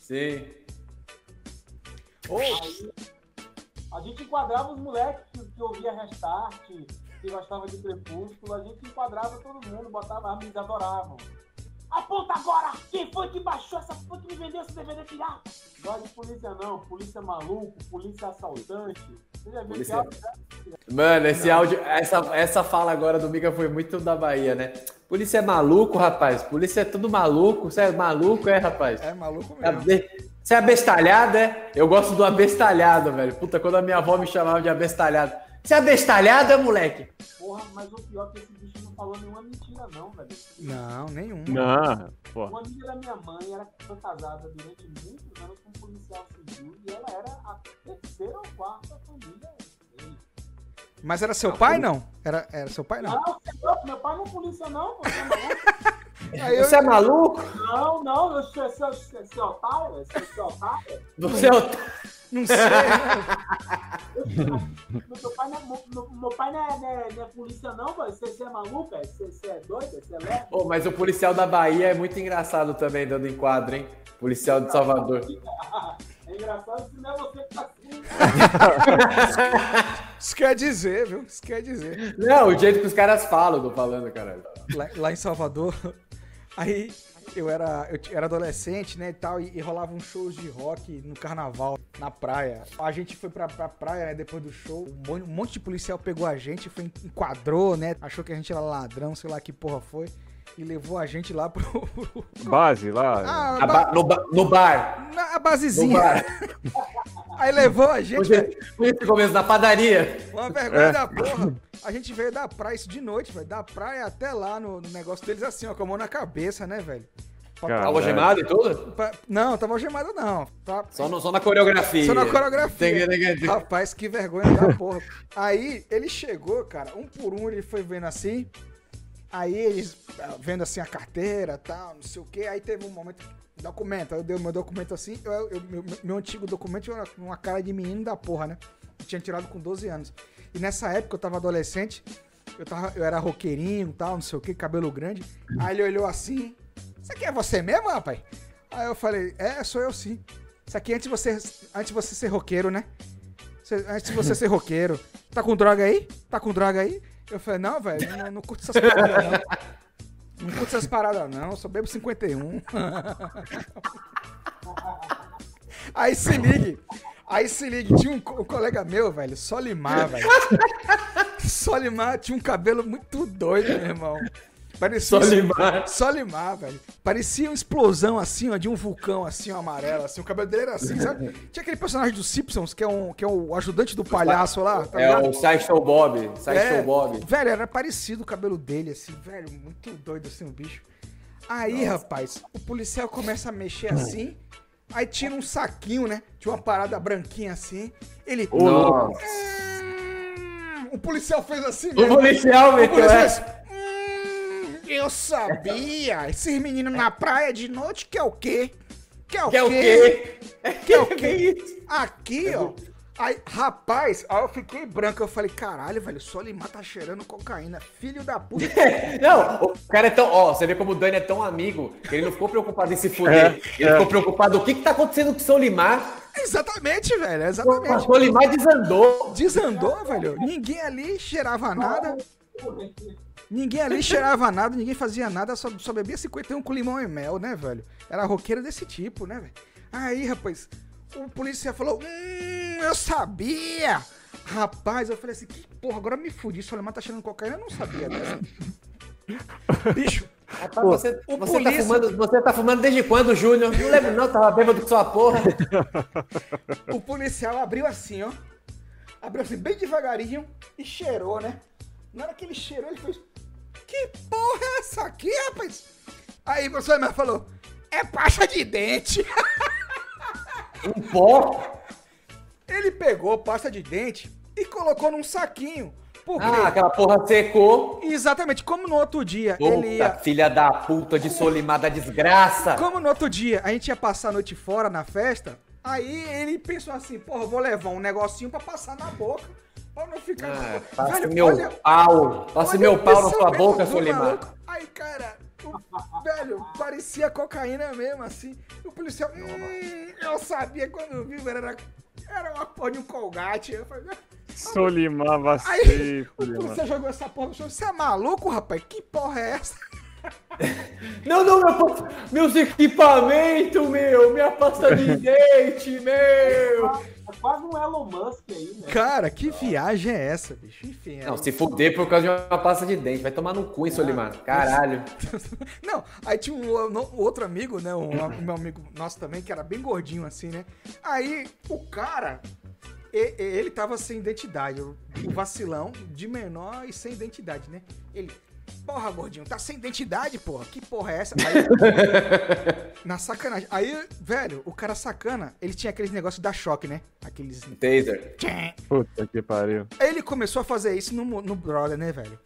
Sim. Aí, a gente enquadrava os moleques que, que ouvia Restart, que gostava de Crepúsculo, a gente enquadrava todo mundo, botava arma, eles adoravam. Aponta agora! Quem foi que baixou essa foi que me vendeu esse DVD pirata? Não é de polícia não, polícia maluco, polícia assaltante. Você já viu Polícia- áudio? Mano, esse áudio, essa, essa fala agora do Mica foi muito da Bahia, né? Polícia é maluco, rapaz. Polícia é tudo maluco. Você é maluco, é, rapaz? É maluco É mesmo. Você é abestalhado, é? Eu gosto do abestalhado, velho. Puta, quando a minha avó me chamava de abestalhado. Você é abestalhado, é, moleque? Porra, mas o pior é que esse bicho não falou nenhuma mentira não, velho. Não, nenhum. Não, pô. Uma amiga da minha mãe era, foi casada durante muitos anos com um policial civil e ela era a terceira ou quarta família dele. Mas era seu pai, não? Era, era seu pai, não? Não, é meu pai não é polícia não, você é maluco? Aí eu- Você é maluco? Não, não, eu sou otário, eu sou seu otário. Você é o... Não sei. Meu pai não é, meu, meu pai não é, não é- não é polícia não, velho. Você, você é maluco, velho? Você, você é doido, você é lerdo? Ô, mas o policial da Bahia é muito engraçado também, dando enquadro, hein? Policial de Salvador. É engraçado se não é você que tá assim. Isso quer dizer, viu? Isso quer dizer. Não, o jeito que os caras falam, tô falando, caralho. Lá, lá em Salvador, aí eu era, eu era adolescente, né, e tal, e, e rolavam shows de rock no carnaval, na praia. A gente foi pra, pra praia, né, depois do show, um mon- um monte de policial pegou a gente, foi, enquadrou, né, achou que a gente era ladrão, sei lá que porra foi, e levou a gente lá pro... Base lá. Ah, A ba- no, ba- no bar. na a No basezinha. bar. Aí levou a gente. Por isso que começo na padaria. Uma vergonha É. da porra. A gente veio da praia isso de noite, velho. Da praia até lá no, no negócio deles assim, ó, com a mão na cabeça, né, velho? Tava gemado e tudo? pra- não, tava algemado não. Tá- Só, no, só na coreografia. Só na coreografia. Tem tem Rapaz, que vergonha da porra. Aí ele chegou, cara, um por um ele foi vendo assim. Aí eles ah, vendo assim a carteira tal, não sei o que. Aí teve um momento. Documento, eu dei o meu documento assim. eu- eu- meu, meu antigo documento era uma cara de menino da porra, né? Eu tinha tirado com 12 anos. E nessa época eu tava adolescente, eu, tava, eu era roqueirinho tal, não sei o que, cabelo grande. Aí ele olhou assim. Isso aqui é você mesmo, rapaz? Aí eu falei, é, sou eu sim. Isso aqui é antes de você, antes você ser roqueiro, né? Antes de você ser roqueiro. Tá com droga aí? Tá com droga aí? Eu falei, não, velho, não, não curto essas paradas, não. Não curto essas paradas, não. Só bebo 51. Aí se ligue. Aí se ligue. Tinha um, um colega meu, velho, só limar, velho. Só limar, tinha um cabelo muito doido, meu irmão. Parecia Só limar. Só limar, velho. Parecia uma explosão assim, ó, de um vulcão assim, ó, amarelo, assim. O cabelo dele era assim, sabe? Tinha aquele personagem dos Simpsons, que é, um, que é o ajudante do palhaço lá, tá É ligado? o Sideshow Bob. Sideshow É, Bob. Velho, era parecido o cabelo dele, assim, velho, muito doido assim o bicho. Aí, rapaz, o policial começa a mexer assim, aí tira um saquinho, né? Tinha uma parada branquinha assim. Ele. Nossa. Hum, o policial fez assim, O policial O policial essa. fez, "Hum, eu sabia. Esses meninos na praia de noite quer o quê? Quer o Quer o quê? quê? Quer o quê? Aqui, ó. Aí, rapaz, aí eu fiquei branco. Eu falei, caralho, velho, só Limar tá cheirando cocaína. Filho da puta. Não, o cara é tão. Ó, você vê como o Dani é tão amigo que ele não ficou preocupado em se fuder. É, ele é. ficou preocupado. O que que tá acontecendo com o São Limar? exatamente, velho, O exatamente. São Limar desandou. Desandou, velho. Ninguém ali cheirava nada. Ninguém ali cheirava nada, ninguém fazia nada, só, só bebia 51 com limão e mel, né, velho? Era roqueiro desse tipo, né, velho? Aí, rapaz, o policial falou: Hum, eu sabia! Rapaz, eu falei assim: que porra, agora me fudi. O alemão tá cheirando cocaína, eu não sabia dessa. Bicho, Rapaz, você, o você, tá polícia- fumando, você tá fumando desde quando, Júnior? Não lembro, não, tava bêbado com sua porra. o policial abriu assim, ó. Abriu assim, bem devagarinho e cheirou, né? Na hora que ele cheirou, ele fez: Que porra é essa aqui, rapaz? Aí o professor Alemão falou: É pasta de dente. Um pó. Ele pegou pasta de dente e colocou num saquinho. Por quê? Ah, aquela porra secou. Exatamente, como no outro dia Puta, ele ia. filha da puta de Solimar da desgraça. Como no outro dia a gente ia passar a noite fora na festa, aí ele pensou assim, porra, eu vou levar um negocinho pra passar na boca. Pra não ficar. Ah, passe Velho, meu olha- pau. Passe olha meu o pau na sua boca, Solimar. Aí, cara, o, velho, parecia cocaína mesmo, assim. O policial, hum, eu sabia quando viu, era Era uma porra de um colgate. Eu falei, Solimar Aí, vacilo. você jogou essa porra no chão. Você é maluco, rapaz? Que porra é essa? Não, não, meu, meus equipamentos, meu, minha pasta de dente, meu. É quase um Elon Musk aí, né? Cara, que viagem é essa, bicho? Enfim. Não, aí- se fuder por causa de uma pasta de dente, vai tomar no cu, hein, Solimar? Caralho. Não, aí tinha um, no- outro amigo, né? Um, um meu amigo nosso também, que era bem gordinho assim, né? Aí o cara, e- ele tava sem identidade, o vacilão de menor e sem identidade, né? Ele, porra, gordinho, tá sem identidade, porra, que porra é essa? Aí, na sacanagem. Aí, velho, o cara sacana, ele tinha aqueles negócios da choque, né? Aqueles. Taser. Tchém. Puta que pariu. Aí ele começou a fazer isso no, no brother, né, velho?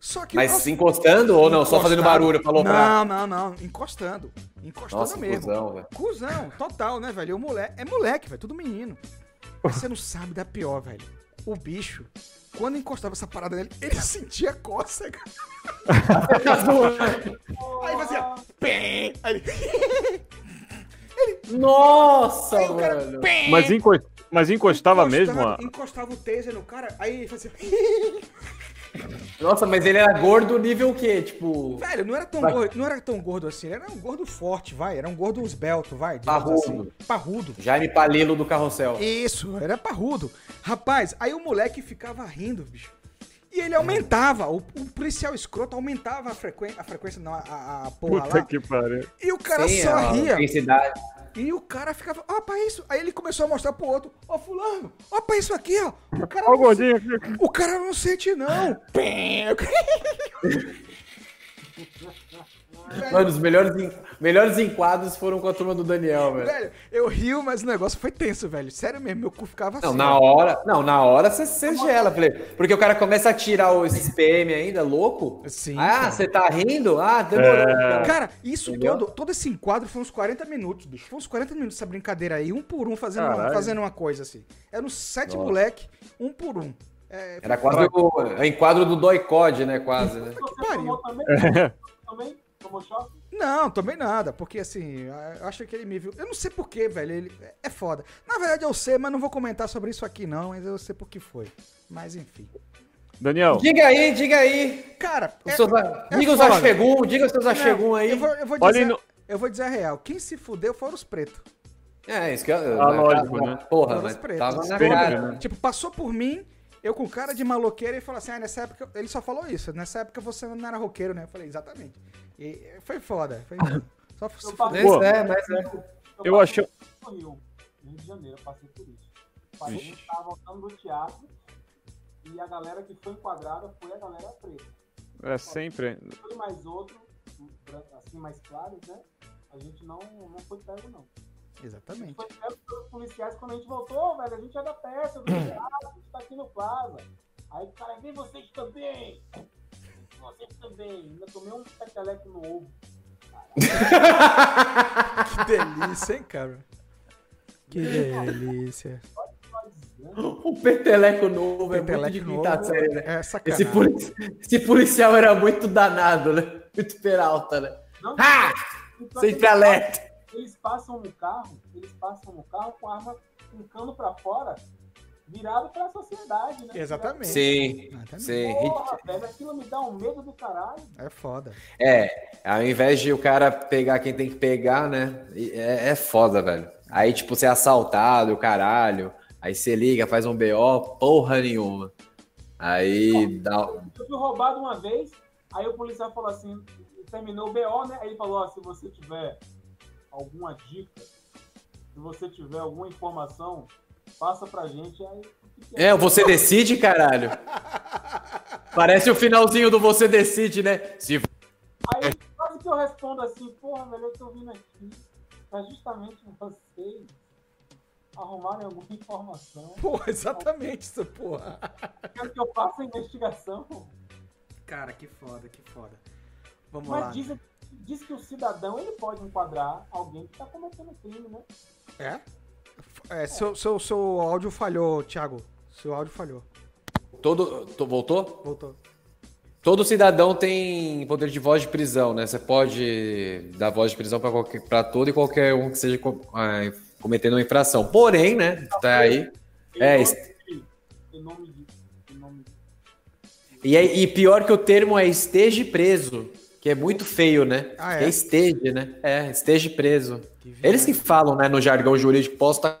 Só que. Mas nossa, se encostando ou não? Só fazendo Encostado. barulho, falou pra... Não, não, não. Encostando. Encostando Nossa, mesmo. cuzão, velho. Cusão, total, né, velho? O moleque. É moleque, velho. Tudo menino. Mas você não sabe da pior, velho. O bicho, quando encostava essa parada nele, ele sentia cócega. Aí fazia. Pém. Aí ele. Nossa, Aí o cara. Pém. Mas, enco- mas encostava mesmo? ó? Encostava o taser no cara, aí ele fazia. Nossa, mas ele era gordo nível o quê? Tipo... Velho, não era tão gordo, não era tão gordo assim, ele era um gordo forte, vai, era um gordo esbelto, vai, Parrudo. assim. Parrudo. Jaime Palilo do Carrossel. Isso, era parrudo. Rapaz, aí o moleque ficava rindo, bicho. E ele aumentava, o, o policial escroto aumentava a frequência, a frequência não, a, a, porra Puta lá. que pariu. E o cara Sim, só a ria. intensidade. E o cara ficava, ó, pra isso. Aí ele começou a mostrar pro outro, ó, fulano, ó, pra isso aqui, ó. O cara, Ó não, o cara não sente, não. Mano, os melhores, melhores enquadros foram com a turma do Daniel, velho. Velho, eu rio, mas o negócio foi tenso, velho. Sério mesmo, meu cu ficava Não, assim. na hora. Não, na hora você, gela, falei. Porque o cara começa a tirar o- esses PM ainda, louco. Sim, Ah, você tá rindo? Ah, demorou. então. Cara, isso Entendeu? todo, todo esse enquadro foi uns 40 minutos, bicho. Foi uns 40 minutos essa brincadeira aí, um por um, fazendo, uma, fazendo uma coisa assim. Eram sete Nossa. moleque, um por um. É, Era quase o, o enquadro do Doi Code, né? Quase, né? Você pariu. também? Não, também nada, porque assim, eu acho que ele me viu. Eu não sei porquê, velho. Ele é foda. Na verdade, eu sei, mas não vou comentar sobre isso aqui, não, mas eu sei por que foi. Mas enfim. Daniel, Diga aí, diga aí. Cara, Os é- seus, é diga os achegum, diga os seus achegum aí. eu vou, eu vou dizer, no- eu vou dizer a real. Quem se fudeu foram os pretos. É, isso que eu. Ah, lógico, tá- né? Porra, Foram mas os pretos. tava na cara. né? Tipo, passou por mim, eu com cara de maloqueiro e falou assim: ah, nessa época. Ele só falou isso. Nessa época você não era roqueiro, né? Eu falei, exatamente. E foi foda. Foi só se Pô. É, mas é. eu achei. Rio, Rio de Janeiro, eu passei por isso. A gente Vixe. tava voltando do teatro e a galera que foi enquadrada foi a galera preta. É sempre. Foi mais outro, assim, mais claros, né? A gente não, não foi pego, não. Exatamente. Foi pego pelos policiais quando a gente voltou, velho. A gente é da peça, do teatro, a gente tá aqui no Plaza. Aí o cara, vem vocês também! Vocês também! Ainda tomei um peteleco no ovo. Que delícia, hein, cara? Que delícia. O peteleco novo, é muito Peteleco de quinta série, né? É Esse, polici- esse policial era muito danado, né? Muito peralta, né? Não, Ah! então, Sempre eles- alerta. Eles passam no carro, eles passam no carro com a arma com o cano pra fora, virado pra sociedade, né? Exatamente. Sim, Exatamente. sim. Porra, velho, aquilo me dá um medo do caralho. É foda. É, ao invés de o cara pegar quem tem que pegar, né? É, é foda, velho. Aí, tipo, você é assaltado, o caralho. Aí você liga, faz um BO, porra nenhuma. Aí dá. Eu fui roubado uma vez, aí o policial falou assim, terminou o BO, né? Aí ele falou, ó, se você tiver alguma dica, se você tiver alguma informação, passa pra gente. Aí, o que que É, o você decide, caralho. Parece o finalzinho do você decide, né? Se Aí quase que eu respondo assim, porra, velho, eu tô vindo aqui pra justamente vocês arrumarem alguma informação. Porra, exatamente isso, porra. Quero que eu faça a investigação. Cara, que foda, que foda. Vamos lá. Mas diz, diz que o cidadão ele pode enquadrar alguém que tá cometendo crime, né? É? É, seu, seu, seu áudio falhou, Thiago. Seu áudio falhou. todo. to- Voltou? Voltou. Todo cidadão tem poder de voz de prisão, né? Você pode dar voz de prisão pra todo e qualquer um que seja ah, cometendo uma infração. Porém, né, tá aí. É, e, é- e pior que o termo é esteja preso, que é muito feio, né? Ah, Que é? esteja, né? É, esteja preso. Eles que falam, né, no jargão jurídico, posso estar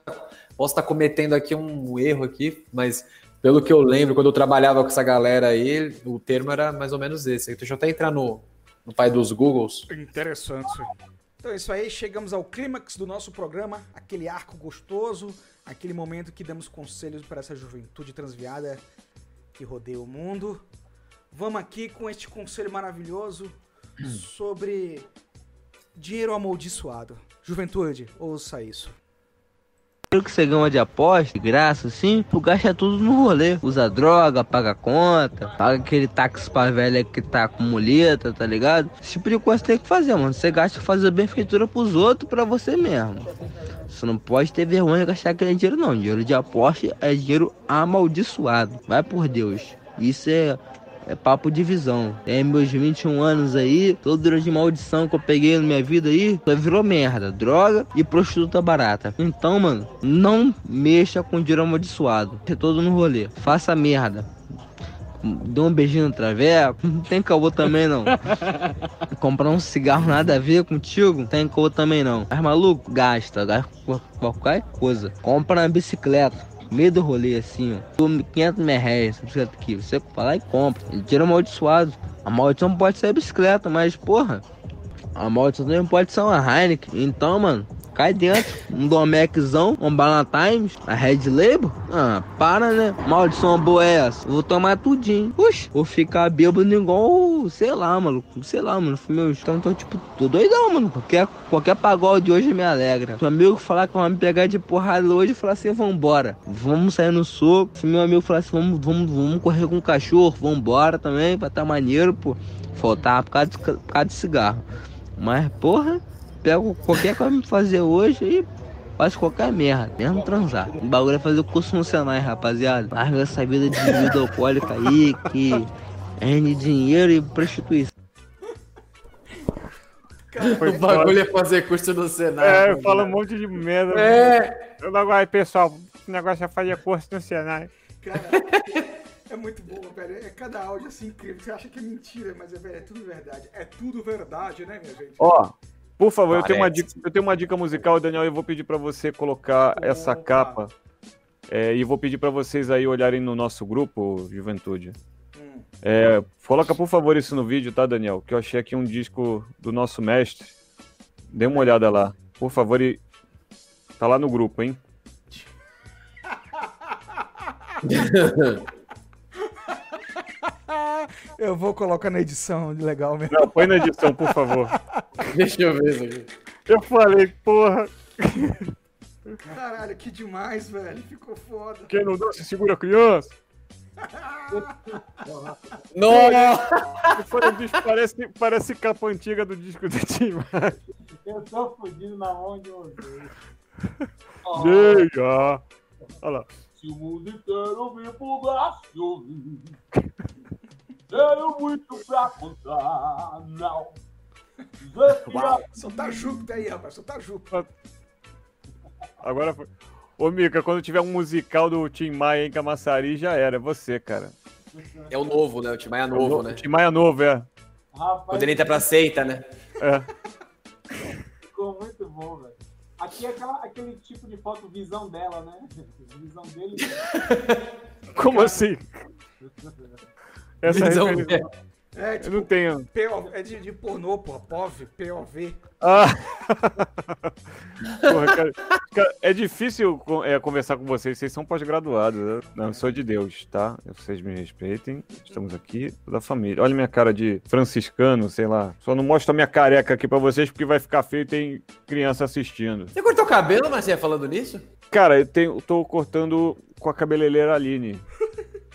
posso tá cometendo aqui um erro aqui, mas pelo que eu lembro, quando eu trabalhava com essa galera aí, o termo era mais ou menos esse. Deixa eu até entrar no, no pai dos Googles. Interessante. Então é isso aí, chegamos ao clímax do nosso programa, aquele arco gostoso, aquele momento que damos conselhos para essa juventude transviada que rodeia o mundo. Vamos aqui com este conselho maravilhoso sobre dinheiro amaldiçoado. Juventude, ouça isso. dinheiro que você ganha de aposta, de graça, assim, tu gasta tudo no rolê. Usa droga, paga conta, paga aquele táxi pra velha que tá com muleta, tá ligado? Esse tipo de coisa tem que fazer, mano. Você gasta fazer benfeitura pros outros pra você mesmo. Você não pode ter vergonha de gastar aquele dinheiro, não. Dinheiro de aposta é dinheiro amaldiçoado. Vai por Deus. Isso é. É papo de visão. Tem meus 21 anos aí, todo de maldição que eu peguei na minha vida aí, só virou merda. Droga e prostituta barata. Então, mano, não mexa com dinheiro amaldiçoado. Você todo no rolê. Faça merda. Dê um beijinho no traveco. Não tem caô também, não. Comprar um cigarro nada a ver contigo, não tem caô também, não. Mas maluco, gasta. Gasta qualquer coisa. Compra uma bicicleta meio do rolê, assim, ó. Toma 500 mil reais essa bicicleta aqui. Você vai lá e compra. Ele tira amaldiçoado. A maldição pode ser a bicicleta, mas, porra, a maldição também pode ser uma Heineken. Então, mano, cai dentro. Um Domeczão, um Ballantines, a Red Label. Ah, para, né? Maldição boa é essa. Vou tomar tudinho. Puxa, vou ficar bêbado igual, sei lá, mano. Sei lá, mano. Meus, então, tô, tipo, tô doidão, mano. Qualquer, qualquer pagode hoje me alegra. Meu amigo falar que vai me pegar de porrada hoje, falar assim, vambora. Vamos sair no soco. Se meu amigo falar assim, vamos, vamos, vamos correr com o cachorro, vambora também, pra tá maneiro, pô. Faltar por causa de, por causa de cigarro. Mas, porra, pego qualquer coisa pra me fazer hoje e faz qualquer merda, mesmo transar. O bagulho é fazer curso no Senai, rapaziada. Larga essa vida de bebida alcoólica aí, que rende dinheiro e prostituição. o bagulho é fazer curso no Senado. É, fala um monte de merda. É. Eu não gosto, pessoal. O negócio é fazer curso no Senai. Cara, é muito bom, velho. É cada áudio assim incrível. Você acha que é mentira, mas é, velho, é tudo verdade. É tudo verdade, né, minha gente? Ó, por favor, eu tenho, uma dica, eu tenho uma dica musical, Daniel. Eu vou pedir pra você colocar essa capa. É, e vou pedir pra vocês aí olharem no nosso grupo, Juventude. É, coloca, por favor, isso no vídeo, tá, Daniel? Que eu achei aqui um disco do nosso mestre. Dê uma olhada lá. Por favor, e. Tá lá no grupo, hein? Eu vou colocar na edição, legal mesmo. Não, põe na edição, por favor. Deixa eu ver isso aqui. Eu falei, porra. Caralho, que demais, velho. Ficou foda. Quem não dança, segura a criança. Nossa! Foi disco, parece, parece capa antiga do disco do Tim. Eu tô fudido na mão de vocês. Diga. Olha lá. Se o mundo inteiro pro Brasil, tenho muito pra contar, não. Desafia- Soltar Júpiter aí, rapaz. Soltar Júpiter. Agora foi. Ô, Mica, quando tiver um musical do Tim Maia em Camaçari, já era. É você, cara. É o novo, né? O Tim Maia novo, né? Tim Maia novo, é. Rapaz, Quando ele entra pra seita, né? É. ficou muito bom, velho. Aqui é aquela, aquele tipo de foto, visão dela, né? Visão dele. Como assim? Essa referência- É, Eu tipo, não tenho. PO, é de, de pornô, porra. POV, POV. Ah! Porra, cara, cara, é difícil é, conversar com vocês, vocês são pós-graduados. né? Não, eu sou de Deus, tá? Vocês me respeitem. Estamos aqui, toda a família. Olha minha cara de franciscano, sei lá. Só não mostro a minha careca aqui pra vocês porque vai ficar feio e tem criança assistindo. Você cortou o cabelo, Marcinha, falando nisso? Cara, eu, tenho, eu tô cortando com a cabeleireira Aline.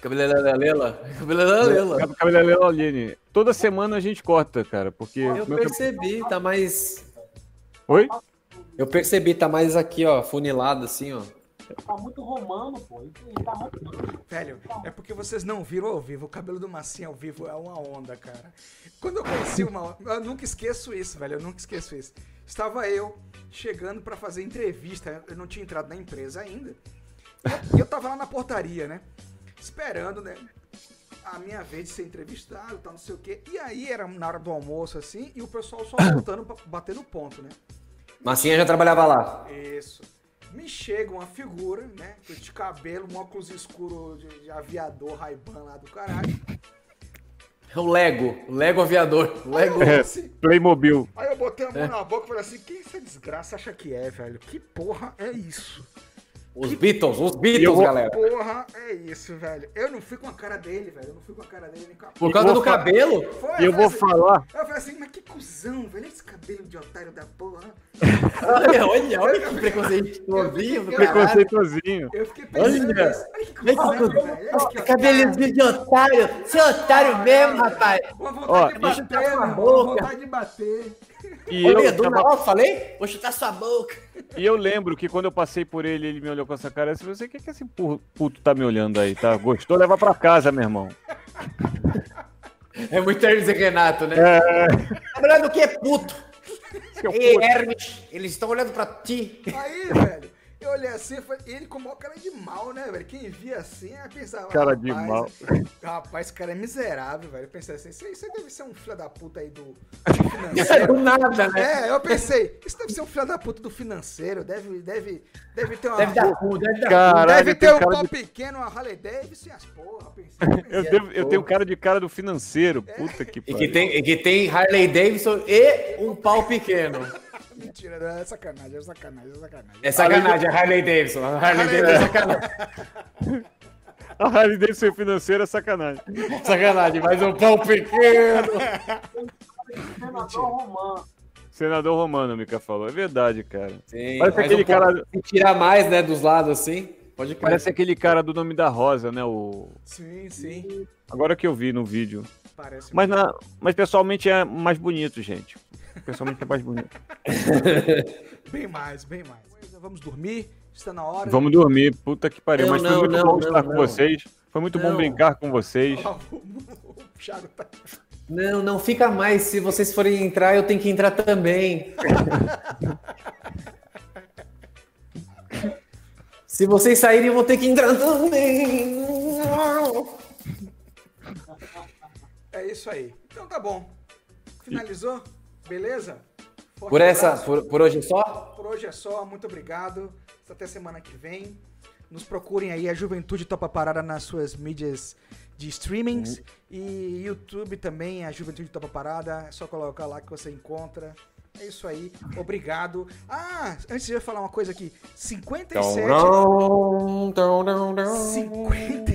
Cabeleira Lela? Cabeleira Lela. Cabeleireira Aline. Toda semana a gente corta, cara, porque. Eu percebi, tá mais. Oi? Eu percebi, tá mais aqui, ó, funilado assim, ó. Tá muito romano, pô. Tá. Velho, é porque vocês não viram ao vivo. O cabelo do Massinha ao vivo é uma onda, cara. Quando eu conheci uma. Eu nunca esqueço isso, velho. Eu nunca esqueço isso. estava eu chegando pra fazer entrevista. Eu não tinha entrado na empresa ainda. E eu tava lá na portaria, né? Esperando, né? A minha vez de ser entrevistado, tal, não sei o quê. E aí era na hora do almoço, assim, e o pessoal só voltando pra bater no ponto, né? Massinha já trabalhava lá. Isso. Me chega uma figura, né? De cabelo, um óculos escuro de, de aviador, Ray-Ban lá do caralho. É o Lego, o Lego aviador. Lego. É, Playmobil. Aí eu botei a mão na boca e falei assim: quem essa desgraça acha que é, velho? Que porra é isso? Os Beatles, os Beatles, vou- galera. Porra é isso, velho? Eu não fui com a cara dele, velho. Eu não fui com a cara dele nem com a Por causa vou do fa- cabelo? Foi, E eu vou assim- falar. Eu falei assim, mas que cuzão, velho. Esse cabelo de otário da porra. Olha, olha, olha que preconceituosinho. Preconceituosinho. Eu fiquei pensando Olha. nisso. Olha que cuzão, velho. Olha Cabelinho de otário. Você é otário mesmo, rapaz. Uma vontade Ó, de bater. Uma vontade de bater. E Olha, eu, do tava- nada, falei? Vou chutar sua boca. e eu lembro que quando eu passei por ele, ele me olhou com essa cara. Eu falei, "Você, o que, que esse pu- puto tá me olhando aí, tá? Gostou? Leva pra casa, meu irmão. É muito Hermes e Renato, né? É, Tá olhando o que é puto? Ei, puto. Hermes, eles estão olhando pra ti. Aí, velho, eu olhei assim, eu falei, ele com o maior cara de mal, né, velho? Quem via assim, aí pensava. Cara de "Rapaz, mal." Rapaz, esse cara é miserável, velho. Eu pensei assim, isso deve ser um filho da puta aí do, do Do financeiro. nada, né? É, eu pensei, isso deve ser um filho da puta do financeiro, deve, deve, deve ter uma. Deve dar cu, deve dar Caralho, deve ter um pau de- pequeno, uma Harley Davidson e as porra, eu pensei. eu, devo- eu tenho cara de cara do financeiro. Puta que E que pariu. tem, e que tem Harley Davidson e um pau pequeno. Mentira, não, é sacanagem, é sacanagem, é sacanagem. É sacanagem, a Harley Davidson. A Harley Davidson é sacanagem. A Harley Davidson financeira é sacanagem. Sacanagem, mas um pau pequeno. Senador Romano. Senador Romano, o Mika falou. É verdade, cara. Sim, Parece aquele um cara- Se tirar mais, né, dos lados assim, pode crer. Parece aquele cara do nome da Rosa, né? O... Sim, sim. Agora que eu vi no vídeo. Parece Mas, na... Mas pessoalmente é mais bonito, gente. Pessoalmente é mais bonito. bem mais, bem mais. Vamos dormir, está na hora. Vamos dormir. Puta que pariu. Não, Mas foi não, muito não, bom não, estar com vocês. Foi muito bom brincar com vocês. Tá. Não, não fica mais. Se vocês forem entrar, eu tenho que entrar também. Se vocês saírem, eu vou ter que entrar também. É isso aí. Então tá bom. Finalizou? Beleza? Forte Por essa, por, por hoje só? Por hoje é só. Muito obrigado. Até semana que vem. Nos procurem aí a Juventude Topa Parada nas suas mídias de streamings. E YouTube também, a Juventude Topa Parada. É só colocar lá que você encontra. É isso aí. Obrigado. Ah, antes de eu falar uma coisa aqui. 57...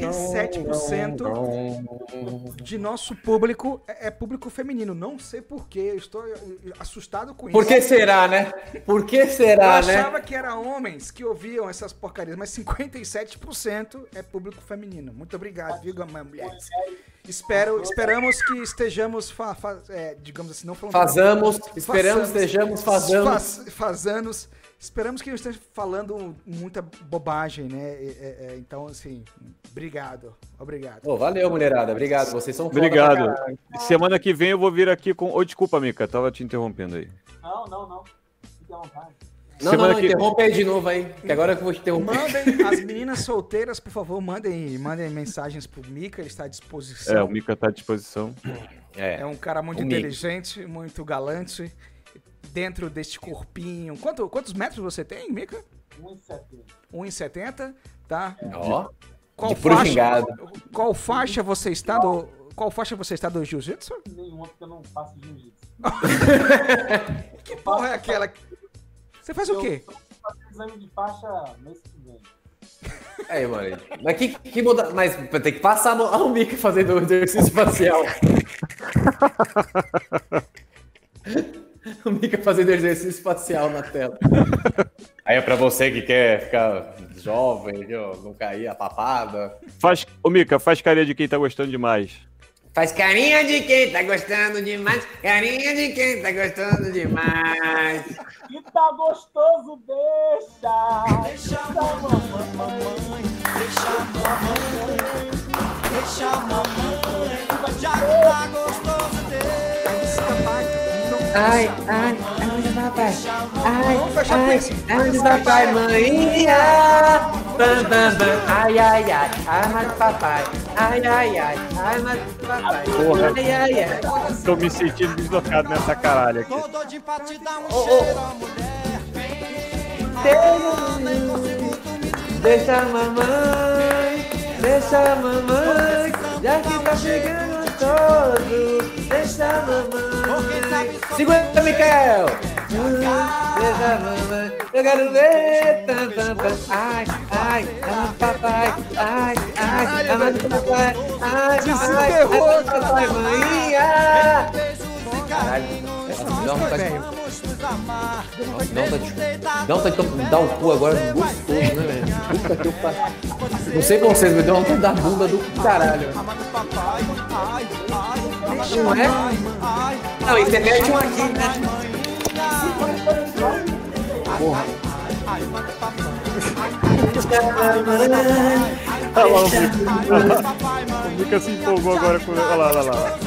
57% de nosso público é é público feminino. Não sei porquê, eu estou assustado com isso. Por que será, né? Por que será, eu né? achava que era homens que ouviam essas porcarias, mas 57% é público feminino. Muito obrigado, viu, mulheres? Espero, esperamos que estejamos, fa, fa- é, digamos assim, não falando... Fazamos, esperamos, Façamos. estejamos, fazamos. Faz- fazanos. Esperamos que não esteja falando muita bobagem, né? É, é, é, então, assim, obrigado. Obrigado. Ô, valeu, mulherada. Obrigado. Vocês são Obrigado. Semana que vem eu vou vir aqui com. Ô, desculpa, Mika, tava te interrompendo aí. Não, não, não. Fique à vontade. Não, Semana não, não, que- interrompe aí de novo aí, que agora que eu vou te interromper. Mandem, as meninas solteiras, por favor, mandem, mandem mensagens pro Mika, ele está à disposição. É, o Mika tá à disposição. É um cara muito o Mika. inteligente, muito galante. Dentro deste corpinho. Quanto, quantos metros você tem, Mika? 1,70. 1,70, tá? Ó, Qual de puro faixa, qual faixa você está do. Qual faixa você está do jiu-jitsu? Nenhuma, porque eu não faço jiu-jitsu. Que porra é aquela? Você faz o quê? Eu vou fazer exame de faixa mês que vem. Aí, mano. Mas que, que muda. Mas tem que passar no, Mika fazendo o exercício facial. o Mika fazendo exercício facial na tela. Aí é pra você que quer ficar jovem, ó, não cair a papada. Faz, ô, Mika, faz carinha de quem tá gostando demais. Faz carinha de quem tá gostando demais. Carinha de quem tá gostando demais. Tá gostoso, deixa! Deixa a mamãe, deixa a mamãe, deixa a mamãe, já que tá gostoso, deixa. Ai, ai, ai, papai. Ai, ai, ai, do papai, maninha. Bam, bam, bam. Ai, ai, ai, arma do papai. Ai, ai, ai, arma do papai. Porra. Ai, ai, ai. Tô me sentindo deslocado nessa caralho aqui. Deixa a mamãe, deixa a mamãe, já que tá chegando todo, deixa a mamãe. Segura, Micael! Deixa a mamãe, eu quero ver. Ai, ai, ama papai, ai, ai, ama papai, ai, ai, ama do papai, maninha. Caralho, dá. Dá vontade de... Dá vontade de dar o cu agora gostoso, né, velho? Puta que eu pariu. Não sei com vocês, mas deu vontade da bunda do caralho. Não é? Não, e você mete um aqui, né? Porra. Olha lá o Mica. Se empolgou agora com. Olha lá, olha lá.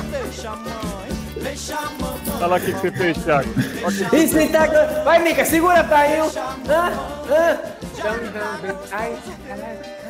Olha lá o que, que você fez, Thiago. Isso. Vai, Mica, segura pra eu. Ah, ah. Ai, caralho.